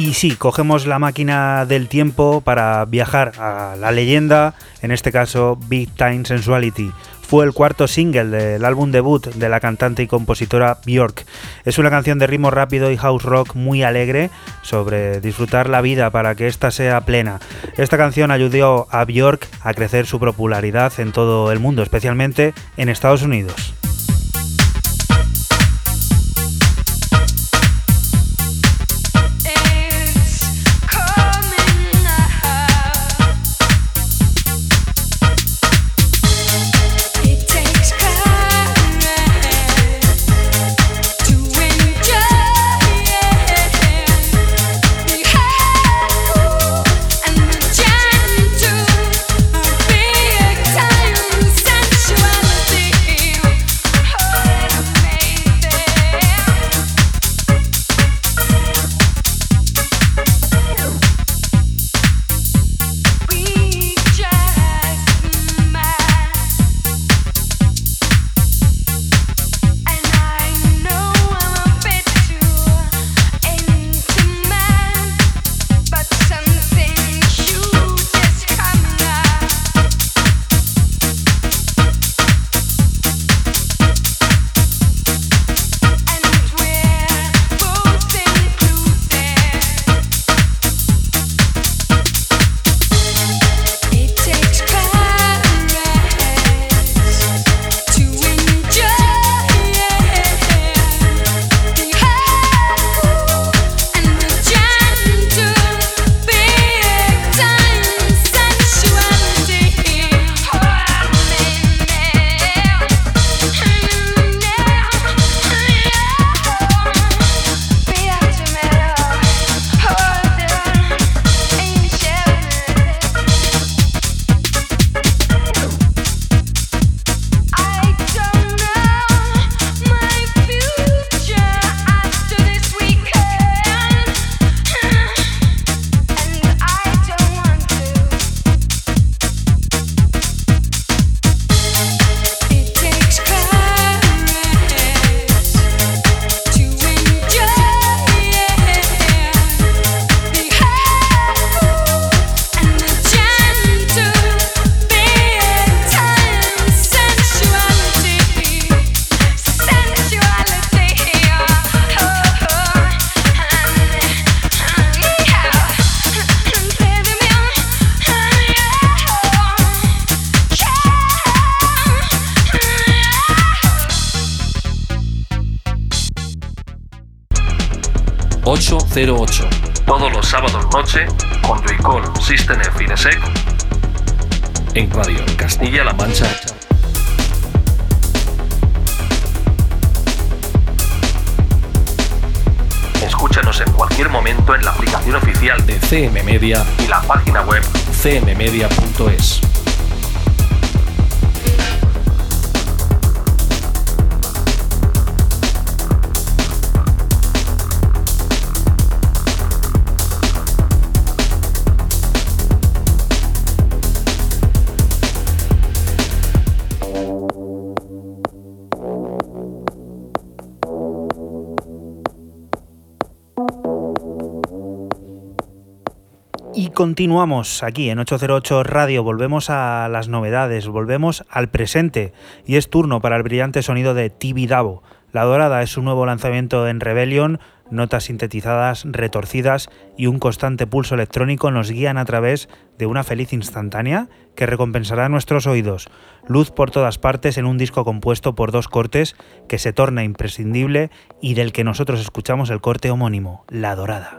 Y sí, cogemos la máquina del tiempo para viajar a la leyenda, en este caso Big Time Sensuality. Fue el cuarto single del álbum debut de la cantante y compositora Björk. Es una canción de ritmo rápido y house rock muy alegre sobre disfrutar la vida para que ésta sea plena. Esta canción ayudó a Björk a crecer su popularidad en todo el mundo, especialmente en Estados Unidos. Continuamos aquí en 808 Radio, volvemos a las novedades, volvemos al presente y es turno para el brillante sonido de Tibidabo. La Dorada es su nuevo lanzamiento en Rebellion, notas sintetizadas, retorcidas y un constante pulso electrónico nos guían a través de una feliz instantánea que recompensará nuestros oídos. Luz por todas partes en un disco compuesto por dos cortes que se torna imprescindible y del que nosotros escuchamos el corte homónimo, La Dorada.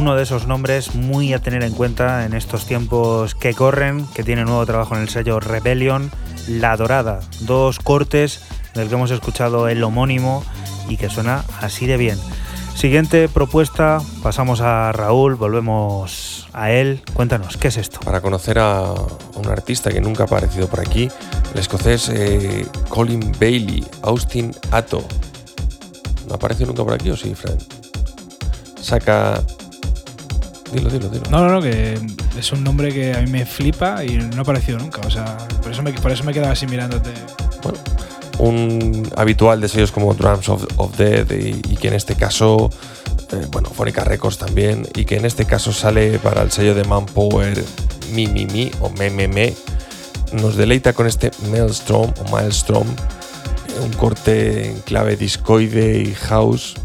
Uno de esos nombres muy a tener en cuenta en estos tiempos que corren, que tiene nuevo trabajo en el sello Rebellion, La Dorada, dos cortes del que hemos escuchado el homónimo y que suena así de bien. Siguiente propuesta, pasamos a Raúl, volvemos a él. Cuéntanos, ¿qué es esto? Para conocer a un artista que nunca ha aparecido por aquí, el escocés eh, Colin Bailey, Austin Atto. ¿No apareció nunca por aquí o sí, Fred? Saca. Dilo, dilo, dilo. No, no, no, que es un nombre que a mí me flipa y no ha aparecido nunca. O sea, por eso me, por eso me quedaba así mirándote. Bueno, un habitual de sellos como Drums of, y, y, que en este caso, eh, bueno, Fónica Records también, y que en este caso sale para el sello de Manpower Mi Mi Mi o Me Me Me, nos deleita con este Maelstrom o Maelstrom, un corte en clave discoide y house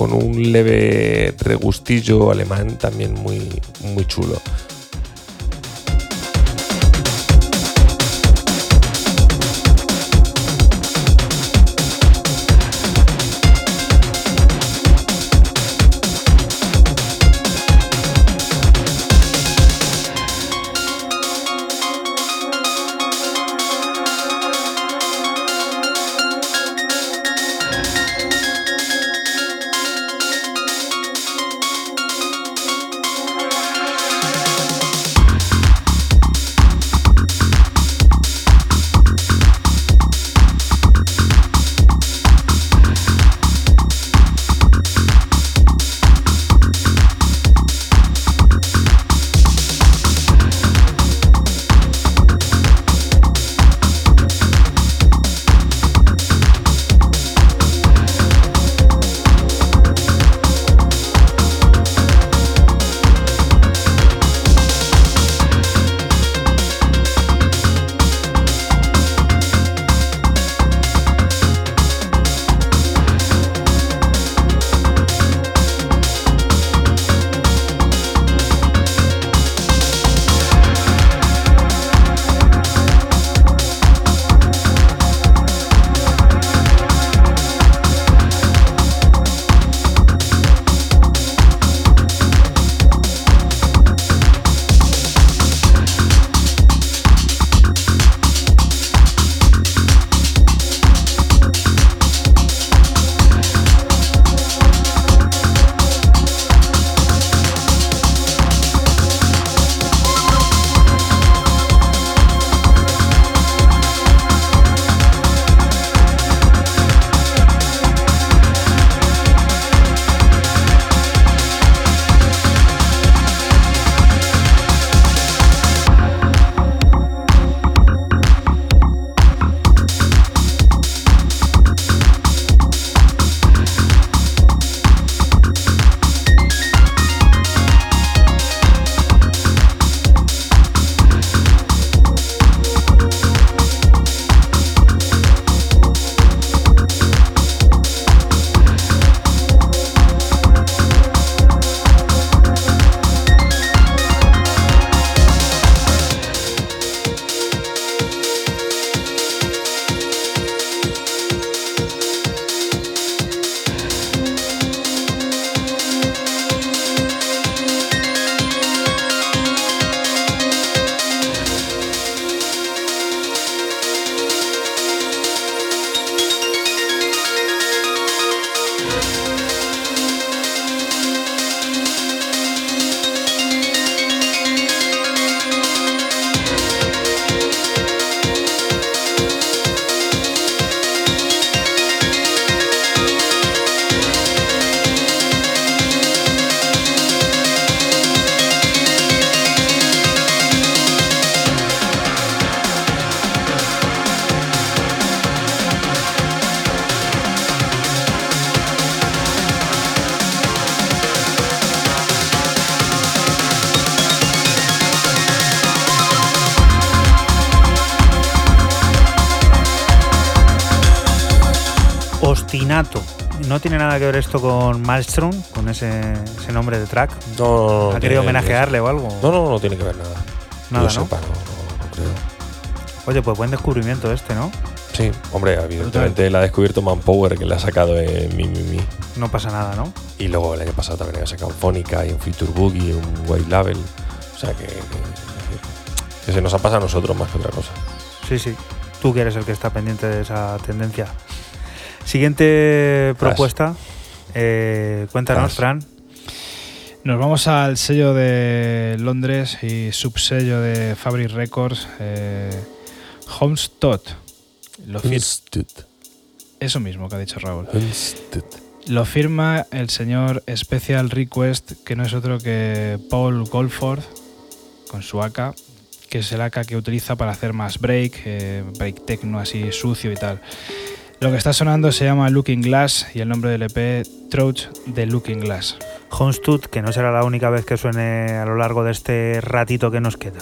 con un leve regustillo alemán también muy, muy chulo. Que ver esto con Malmström, con ese, ese nombre de track. No, ¿Ha querido homenajearle o algo? No, no, no tiene que ver nada. Nada, ¿no? sepa, creo. Oye, pues buen descubrimiento este, ¿no? Sí, hombre, evidentemente la ha descubierto Manpower, que le ha sacado en Mi Mi Mi. No pasa nada, ¿no? Y luego el año pasado también había sacado Phonica y un Future Boogie, un Wave Label. O sea que, que, que se nos ha pasado a nosotros más que otra cosa. Sí, sí. Tú que eres el que está pendiente de esa tendencia. Siguiente propuesta. Eh, cuéntanos. Fran. Nos vamos al sello de Londres y subsello de Fabric Records, eh, Homestead. Lo eso mismo que ha dicho Raúl. Lo firma el señor Special Request, que no es otro que Paul Goldford, con su AK, que es el AK que utiliza para hacer más break, eh, break techno así sucio y tal. Lo que está sonando se llama Looking Glass y el nombre del EP Trouch de Looking Glass. Homestead, que no será la única vez que suene a lo largo de este ratito que nos queda.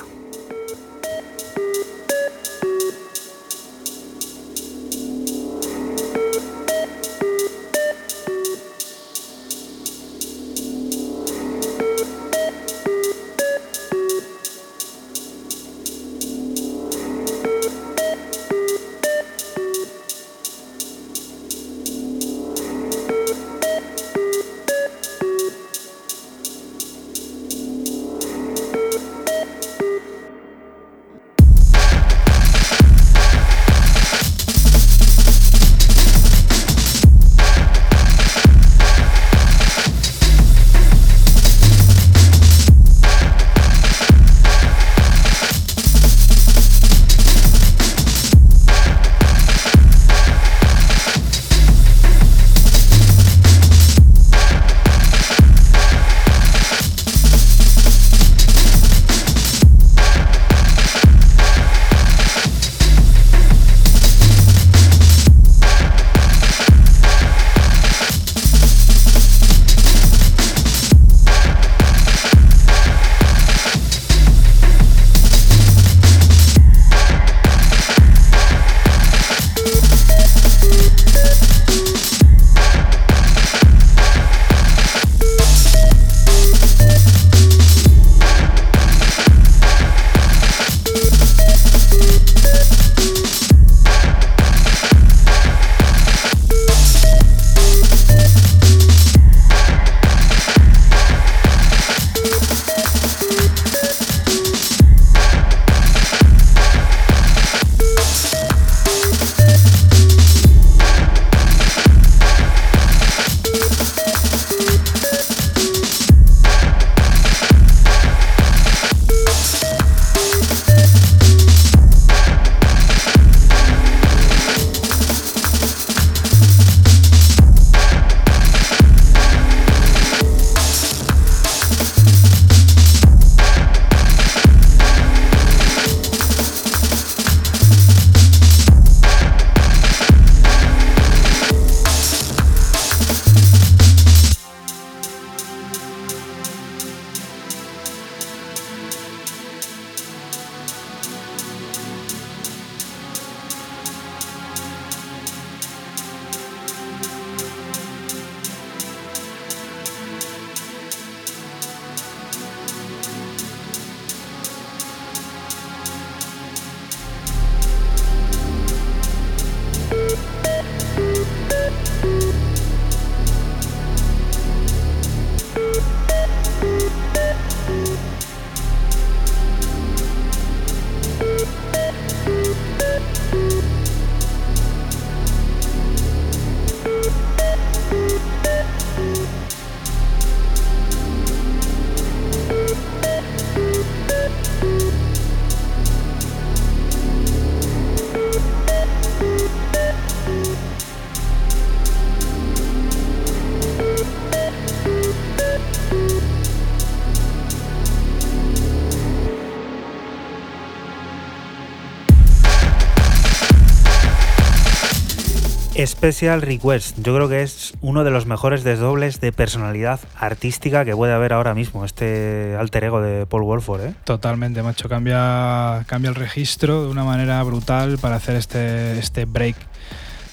Special Request. Yo creo que es uno de los mejores desdobles de personalidad artística que puede haber ahora mismo, este alter ego de Paul Wolford. ¿eh? Totalmente, macho. Cambia, cambia el registro de una manera brutal para hacer este, este break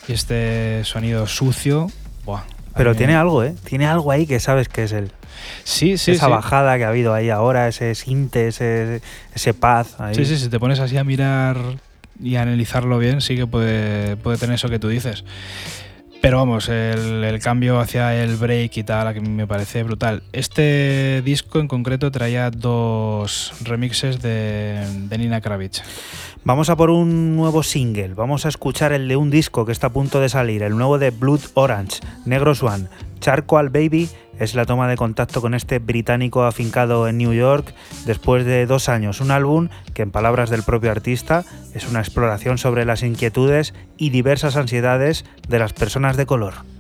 y este sonido sucio. Buah, Pero mí- tiene algo, ¿eh? Tiene algo ahí que sabes que es él. Sí, sí, Esa sí. bajada que ha habido ahí ahora, ese sinte, ese, ese paz. Ahí. Sí, sí, si te pones así a mirar y analizarlo bien, sí que puede, puede tener eso que tú dices. Pero vamos, el, cambio hacia el break y tal, a que me parece brutal. Este disco en concreto traía dos remixes de, Nina Kravitz. Vamos a por un nuevo single, vamos a escuchar el de un disco que está a punto de salir, el nuevo de Blood Orange, Negro Swan, Charcoal Baby es la toma de contacto con este británico afincado en New York después de dos años. Un álbum que, en palabras del propio artista, es una exploración sobre las inquietudes y diversas ansiedades de las personas de color.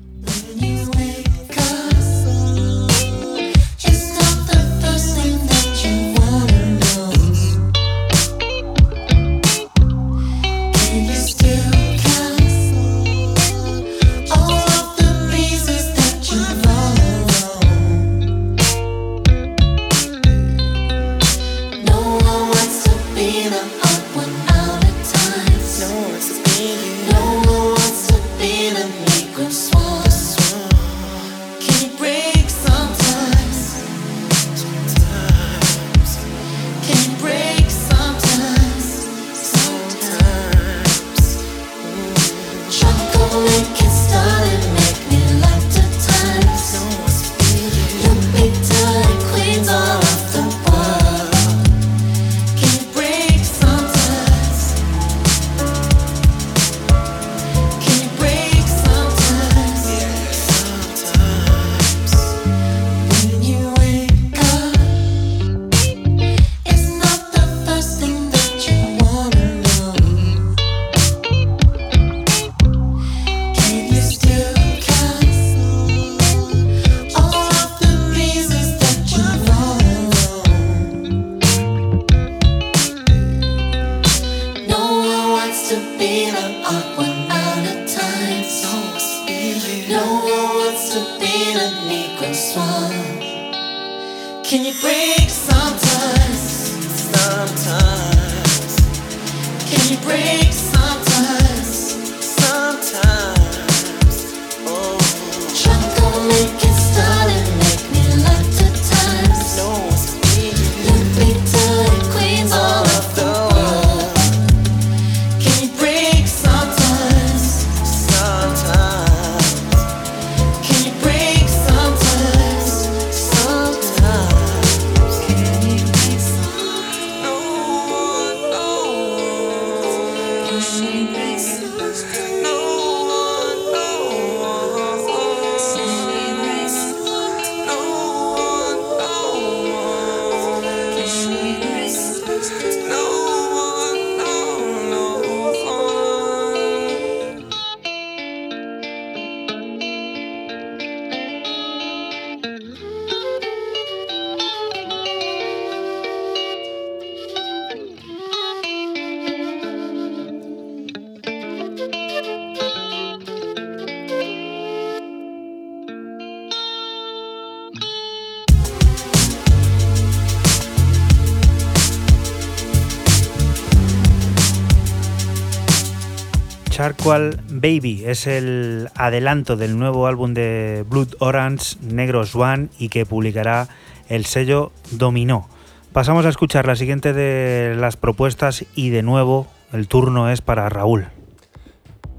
Es el adelanto del nuevo álbum de Blood Orange, Negro Swan, y que publicará el sello Dominó. Pasamos a escuchar la siguiente de las propuestas y de nuevo el turno es para Raúl.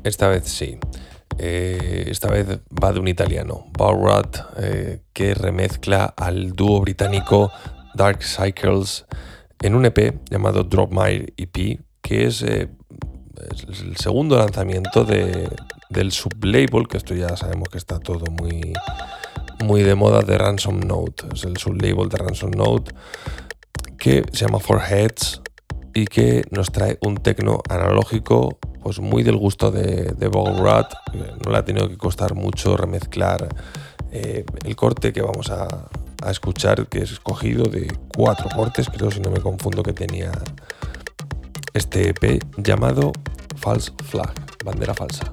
Esta vez sí. Eh, esta vez va de un italiano, Baurat, eh, que remezcla al dúo británico Dark Cycles en un EP llamado Drop My EP, que es eh, es el segundo lanzamiento de, del sublabel, que esto ya sabemos que está todo muy, muy de moda, de Ransom Note. Es el sublabel de Ransom Note que se llama Four Heads y que nos trae un tecno analógico pues muy del gusto de, de Rat. No le ha tenido que costar mucho remezclar eh, el corte que vamos a, a escuchar, que es escogido de cuatro cortes, creo si no me confundo que tenía este EP llamado False Flag, bandera falsa.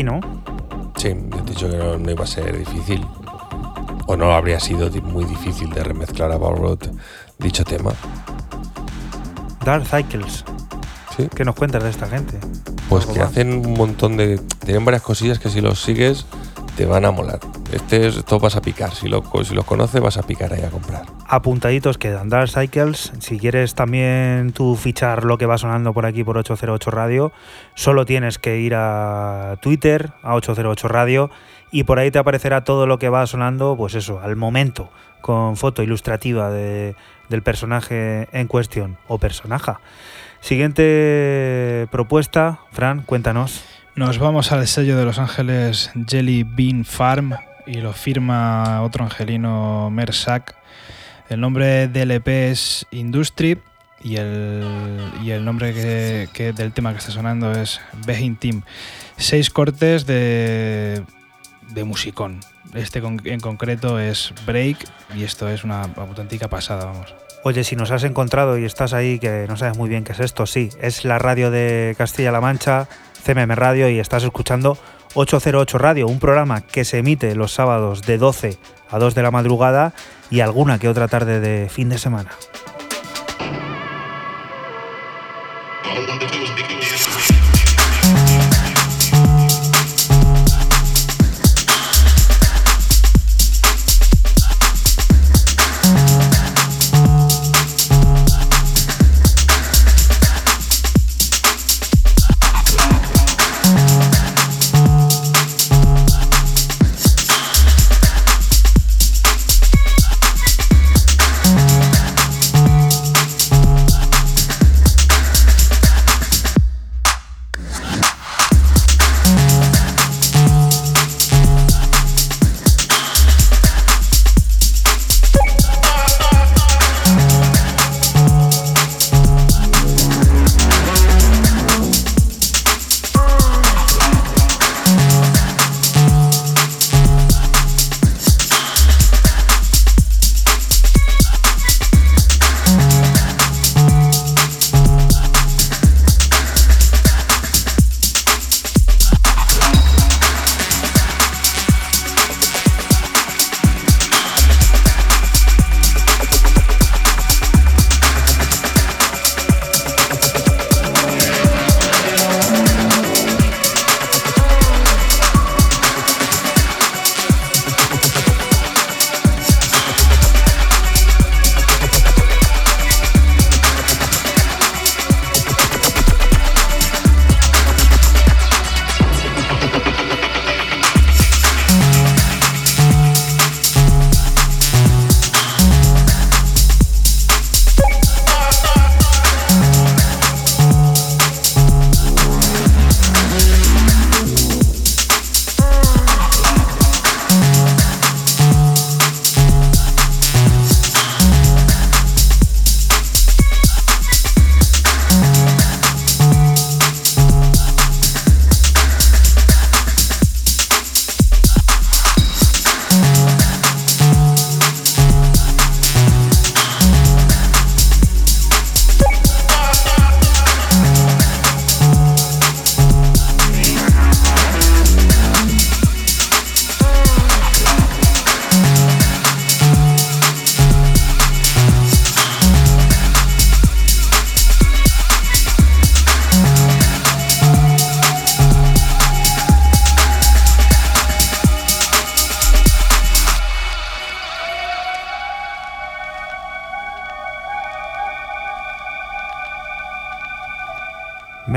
Aquí, ¿no? Sí, he dicho que no, iba a ser difícil. O no habría sido muy difícil de remezclar a Road dicho tema. Dark Cycles. ¿Sí? ¿Qué nos cuentas de esta gente? Pues que hacen un montón de. Tienen varias cosillas que si los sigues te van a molar. Este es, esto vas a picar. Si, lo, si los conoces, vas a picar ahí a comprar. Apuntaditos quedan. Dark Cycles. Si quieres también tú fichar lo que va sonando por aquí por 808 Radio, solo tienes que ir a Twitter, a 808 Radio, y por ahí te aparecerá todo lo que va sonando, pues eso, al momento, con foto ilustrativa de, del personaje en cuestión o personaja. Siguiente propuesta, Fran, cuéntanos. Nos vamos al sello de Los Ángeles Jelly Bean Farm y lo firma otro angelino Mersac. El nombre del EP es Industry y el, y el nombre que, del tema que está sonando es Behin Team. Seis cortes de, de musicón. Este en concreto es Break y esto es una auténtica pasada, vamos. Oye, si nos has encontrado y estás ahí que no sabes muy bien qué es esto, sí, es la radio de Castilla-La Mancha, CMM Radio, y estás escuchando 808 Radio, un programa que se emite los sábados de 12 a 2 de la madrugada y alguna que otra tarde de fin de semana.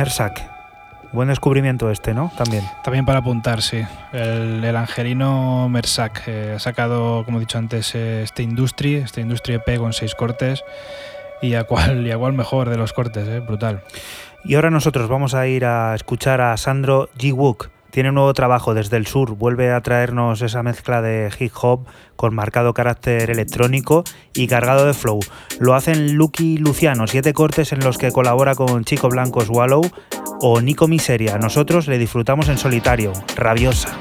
Mersac. Buen descubrimiento este, ¿no? También. También para apuntar, sí. El, angelino Mersac eh, ha sacado, como he dicho antes, eh, este Industry, este Industry EP con seis cortes. Y a cuál, y a cuál mejor de los cortes, eh, brutal. Y ahora nosotros vamos a ir a escuchar a Sandro G. Wook tiene un nuevo trabajo desde el sur, vuelve a traernos esa mezcla de hip hop con marcado carácter electrónico y cargado de flow. Lo hacen Lucky Luciano, siete cortes en los que colabora con Chico Blanco Swallow o Nico Miseria. Nosotros le disfrutamos en solitario, rabiosa.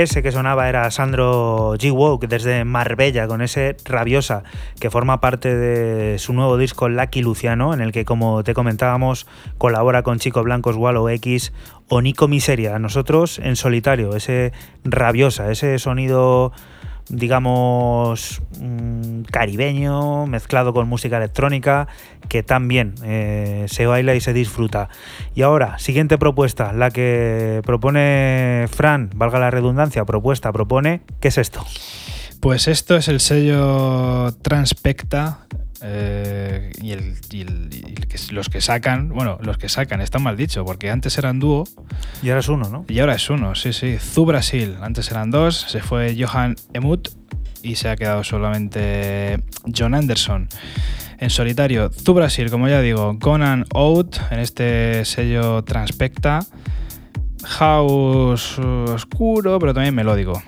Ese que sonaba era Sandro G. Woke desde Marbella con ese Rabiosa que forma parte de su nuevo disco Lucky Luciano en el que como te comentábamos colabora con Chico Blancos Wallow X o Nico Miseria. Nosotros en solitario, ese Rabiosa, ese sonido digamos, caribeño, mezclado con música electrónica, que también eh, se baila y se disfruta. Y ahora, siguiente propuesta, la que propone Fran, valga la redundancia, propuesta, propone, ¿qué es esto? Pues esto es el sello Transpecta eh, y, el, los que sacan, bueno, los que sacan, están mal dicho, porque antes eran dúo. Y ahora es uno, ¿no? Y ahora es uno, sí, sí. Zu Brasil, antes eran dos, se fue Johan Emut y se ha quedado solamente John Anderson. En solitario, Zu Brasil, como ya digo, Conan Out en este sello Transpecta. House oscuro, pero también melódico.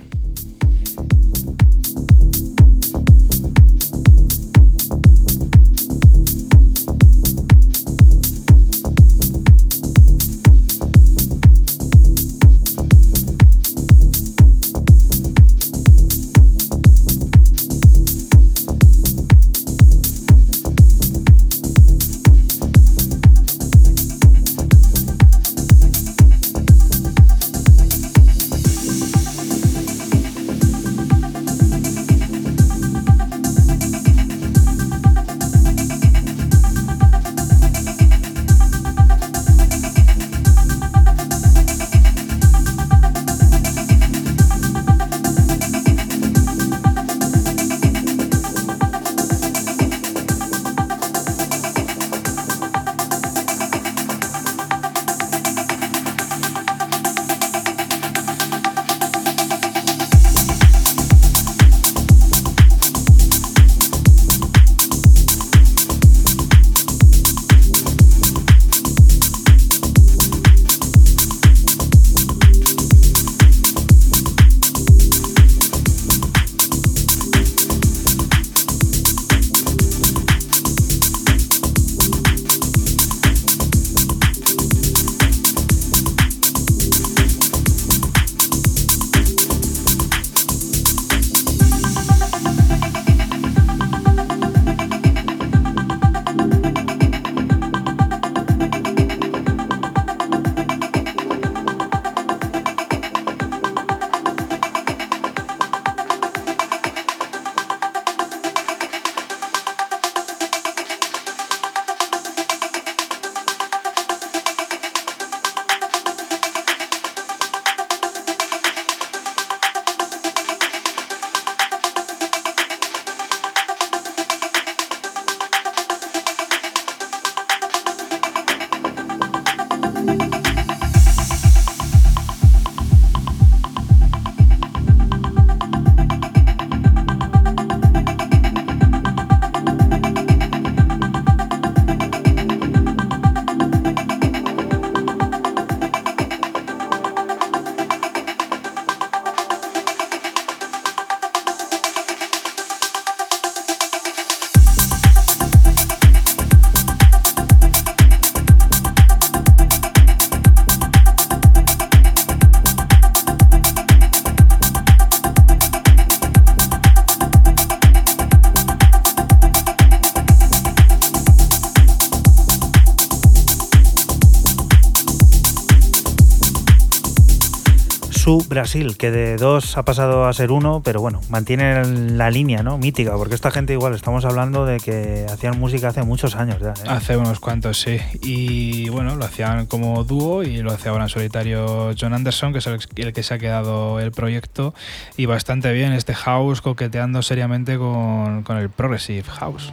Que de dos ha pasado a ser uno, pero bueno, mantiene la línea, ¿no? Mítica, porque esta gente igual estamos hablando de que hacían música hace muchos años ya. ¿eh? Hace unos cuantos, sí. Y bueno, lo hacían como dúo y lo hacía ahora en solitario John Anderson, que es el, que se ha quedado el proyecto. Y bastante bien este house coqueteando seriamente con, con el Progressive House.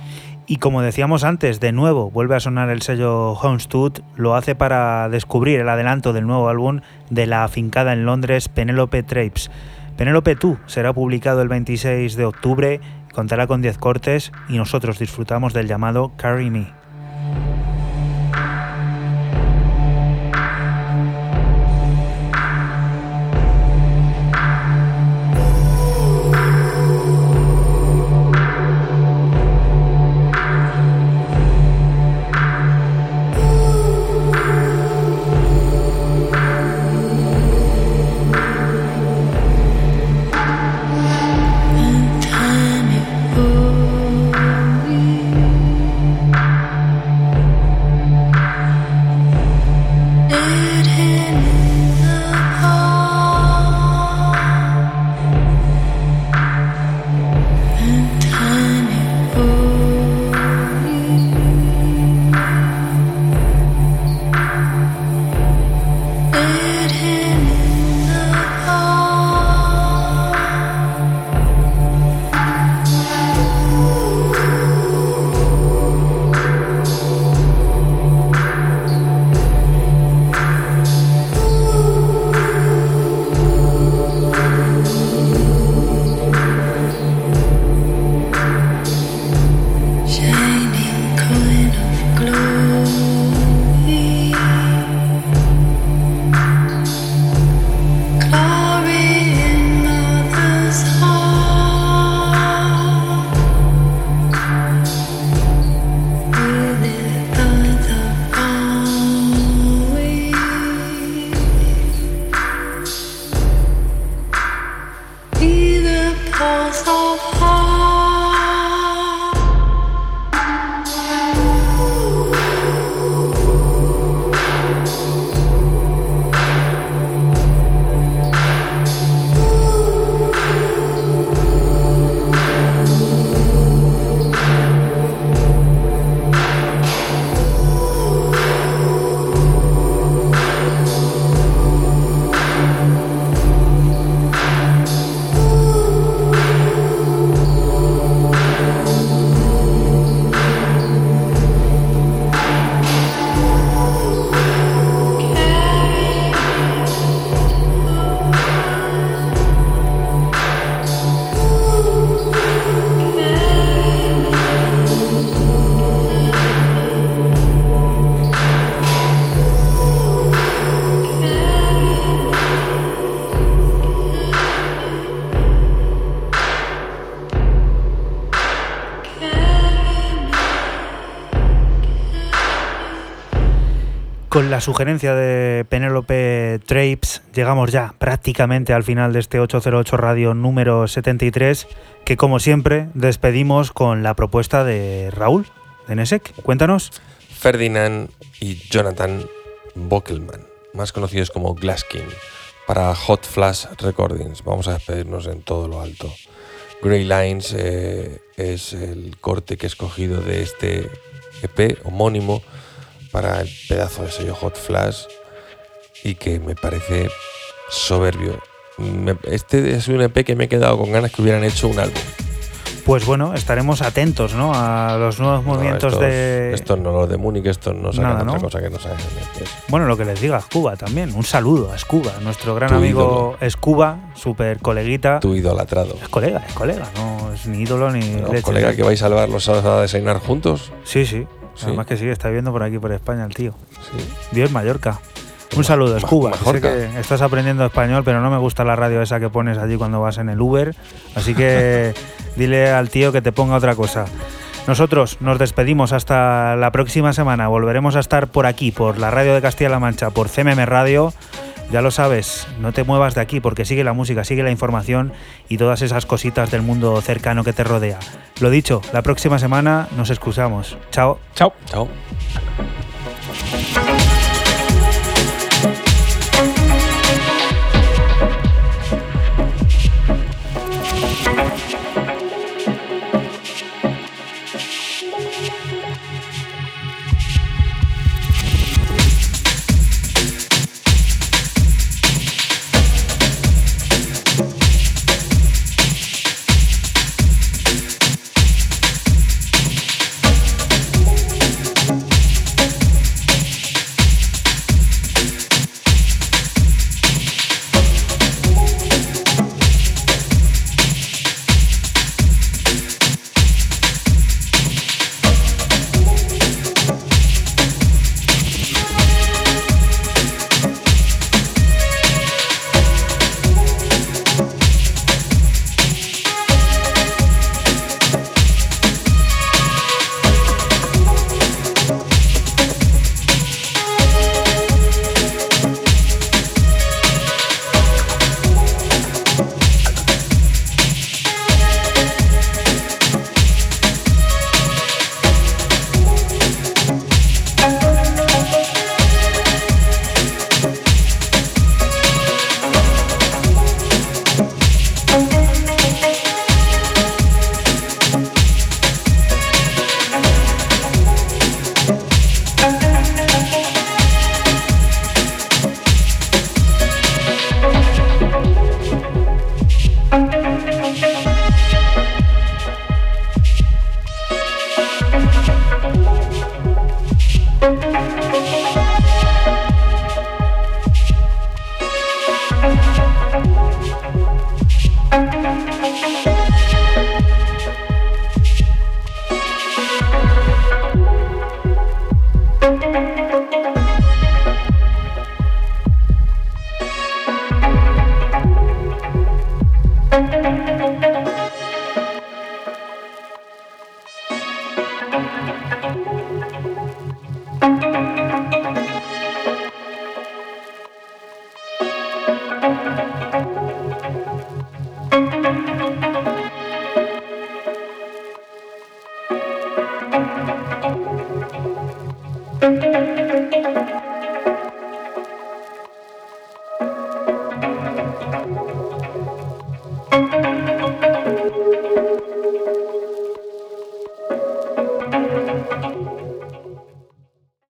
Y como decíamos antes, de nuevo vuelve a sonar el sello Homestead, lo hace para descubrir el adelanto del nuevo álbum de la afincada en Londres Penelope Trapes. Penelope 2 será publicado el 26 de octubre, contará con 10 cortes y nosotros disfrutamos del llamado Carry Me. Sugerencia de Penélope Trapes, llegamos ya prácticamente al final de este 808 Radio número 73, que como siempre despedimos con la propuesta de Raúl de Nesek. Cuéntanos. Ferdinand y Jonathan Bockelman, más conocidos como Glaskin, para Hot Flash Recordings. Vamos a despedirnos en todo lo alto. Grey Lines eh, es el corte que he escogido de este EP homónimo para el pedazo de sello Hot Flash y que me parece soberbio. este es un EP que me he quedado con ganas que hubieran hecho un álbum. Pues bueno, estaremos atentos ¿no? a los nuevos movimientos de. Estos no, los de Múnich, estos no sacan otra cosa que no saben. Bueno, lo que les diga, Scuba también. Un saludo a Scuba, nuestro gran amigo Scuba, súper coleguita. Tu idolatrado. Es colega, es colega, no es ni ídolo ni. No, colega que vais a salvar los sábados a desayunar juntos. Sí, sí. Además que sí, está viviendo por aquí, por España, el tío. Sí. Dios Mallorca. Un saludo, Escuba. Sé que estás aprendiendo español, pero no me gusta la radio esa que pones allí cuando vas en el Uber. Así que <laughs> dile al tío que te ponga otra cosa. Nosotros nos despedimos hasta la próxima semana. Volveremos a estar por aquí, por la radio de Castilla-La Mancha, por CMM Radio. Ya lo sabes, no te muevas de aquí porque sigue la música, sigue la información y todas esas cositas del mundo cercano que te rodea. Lo dicho, la próxima semana nos excusamos. Chao. Chao. Chao.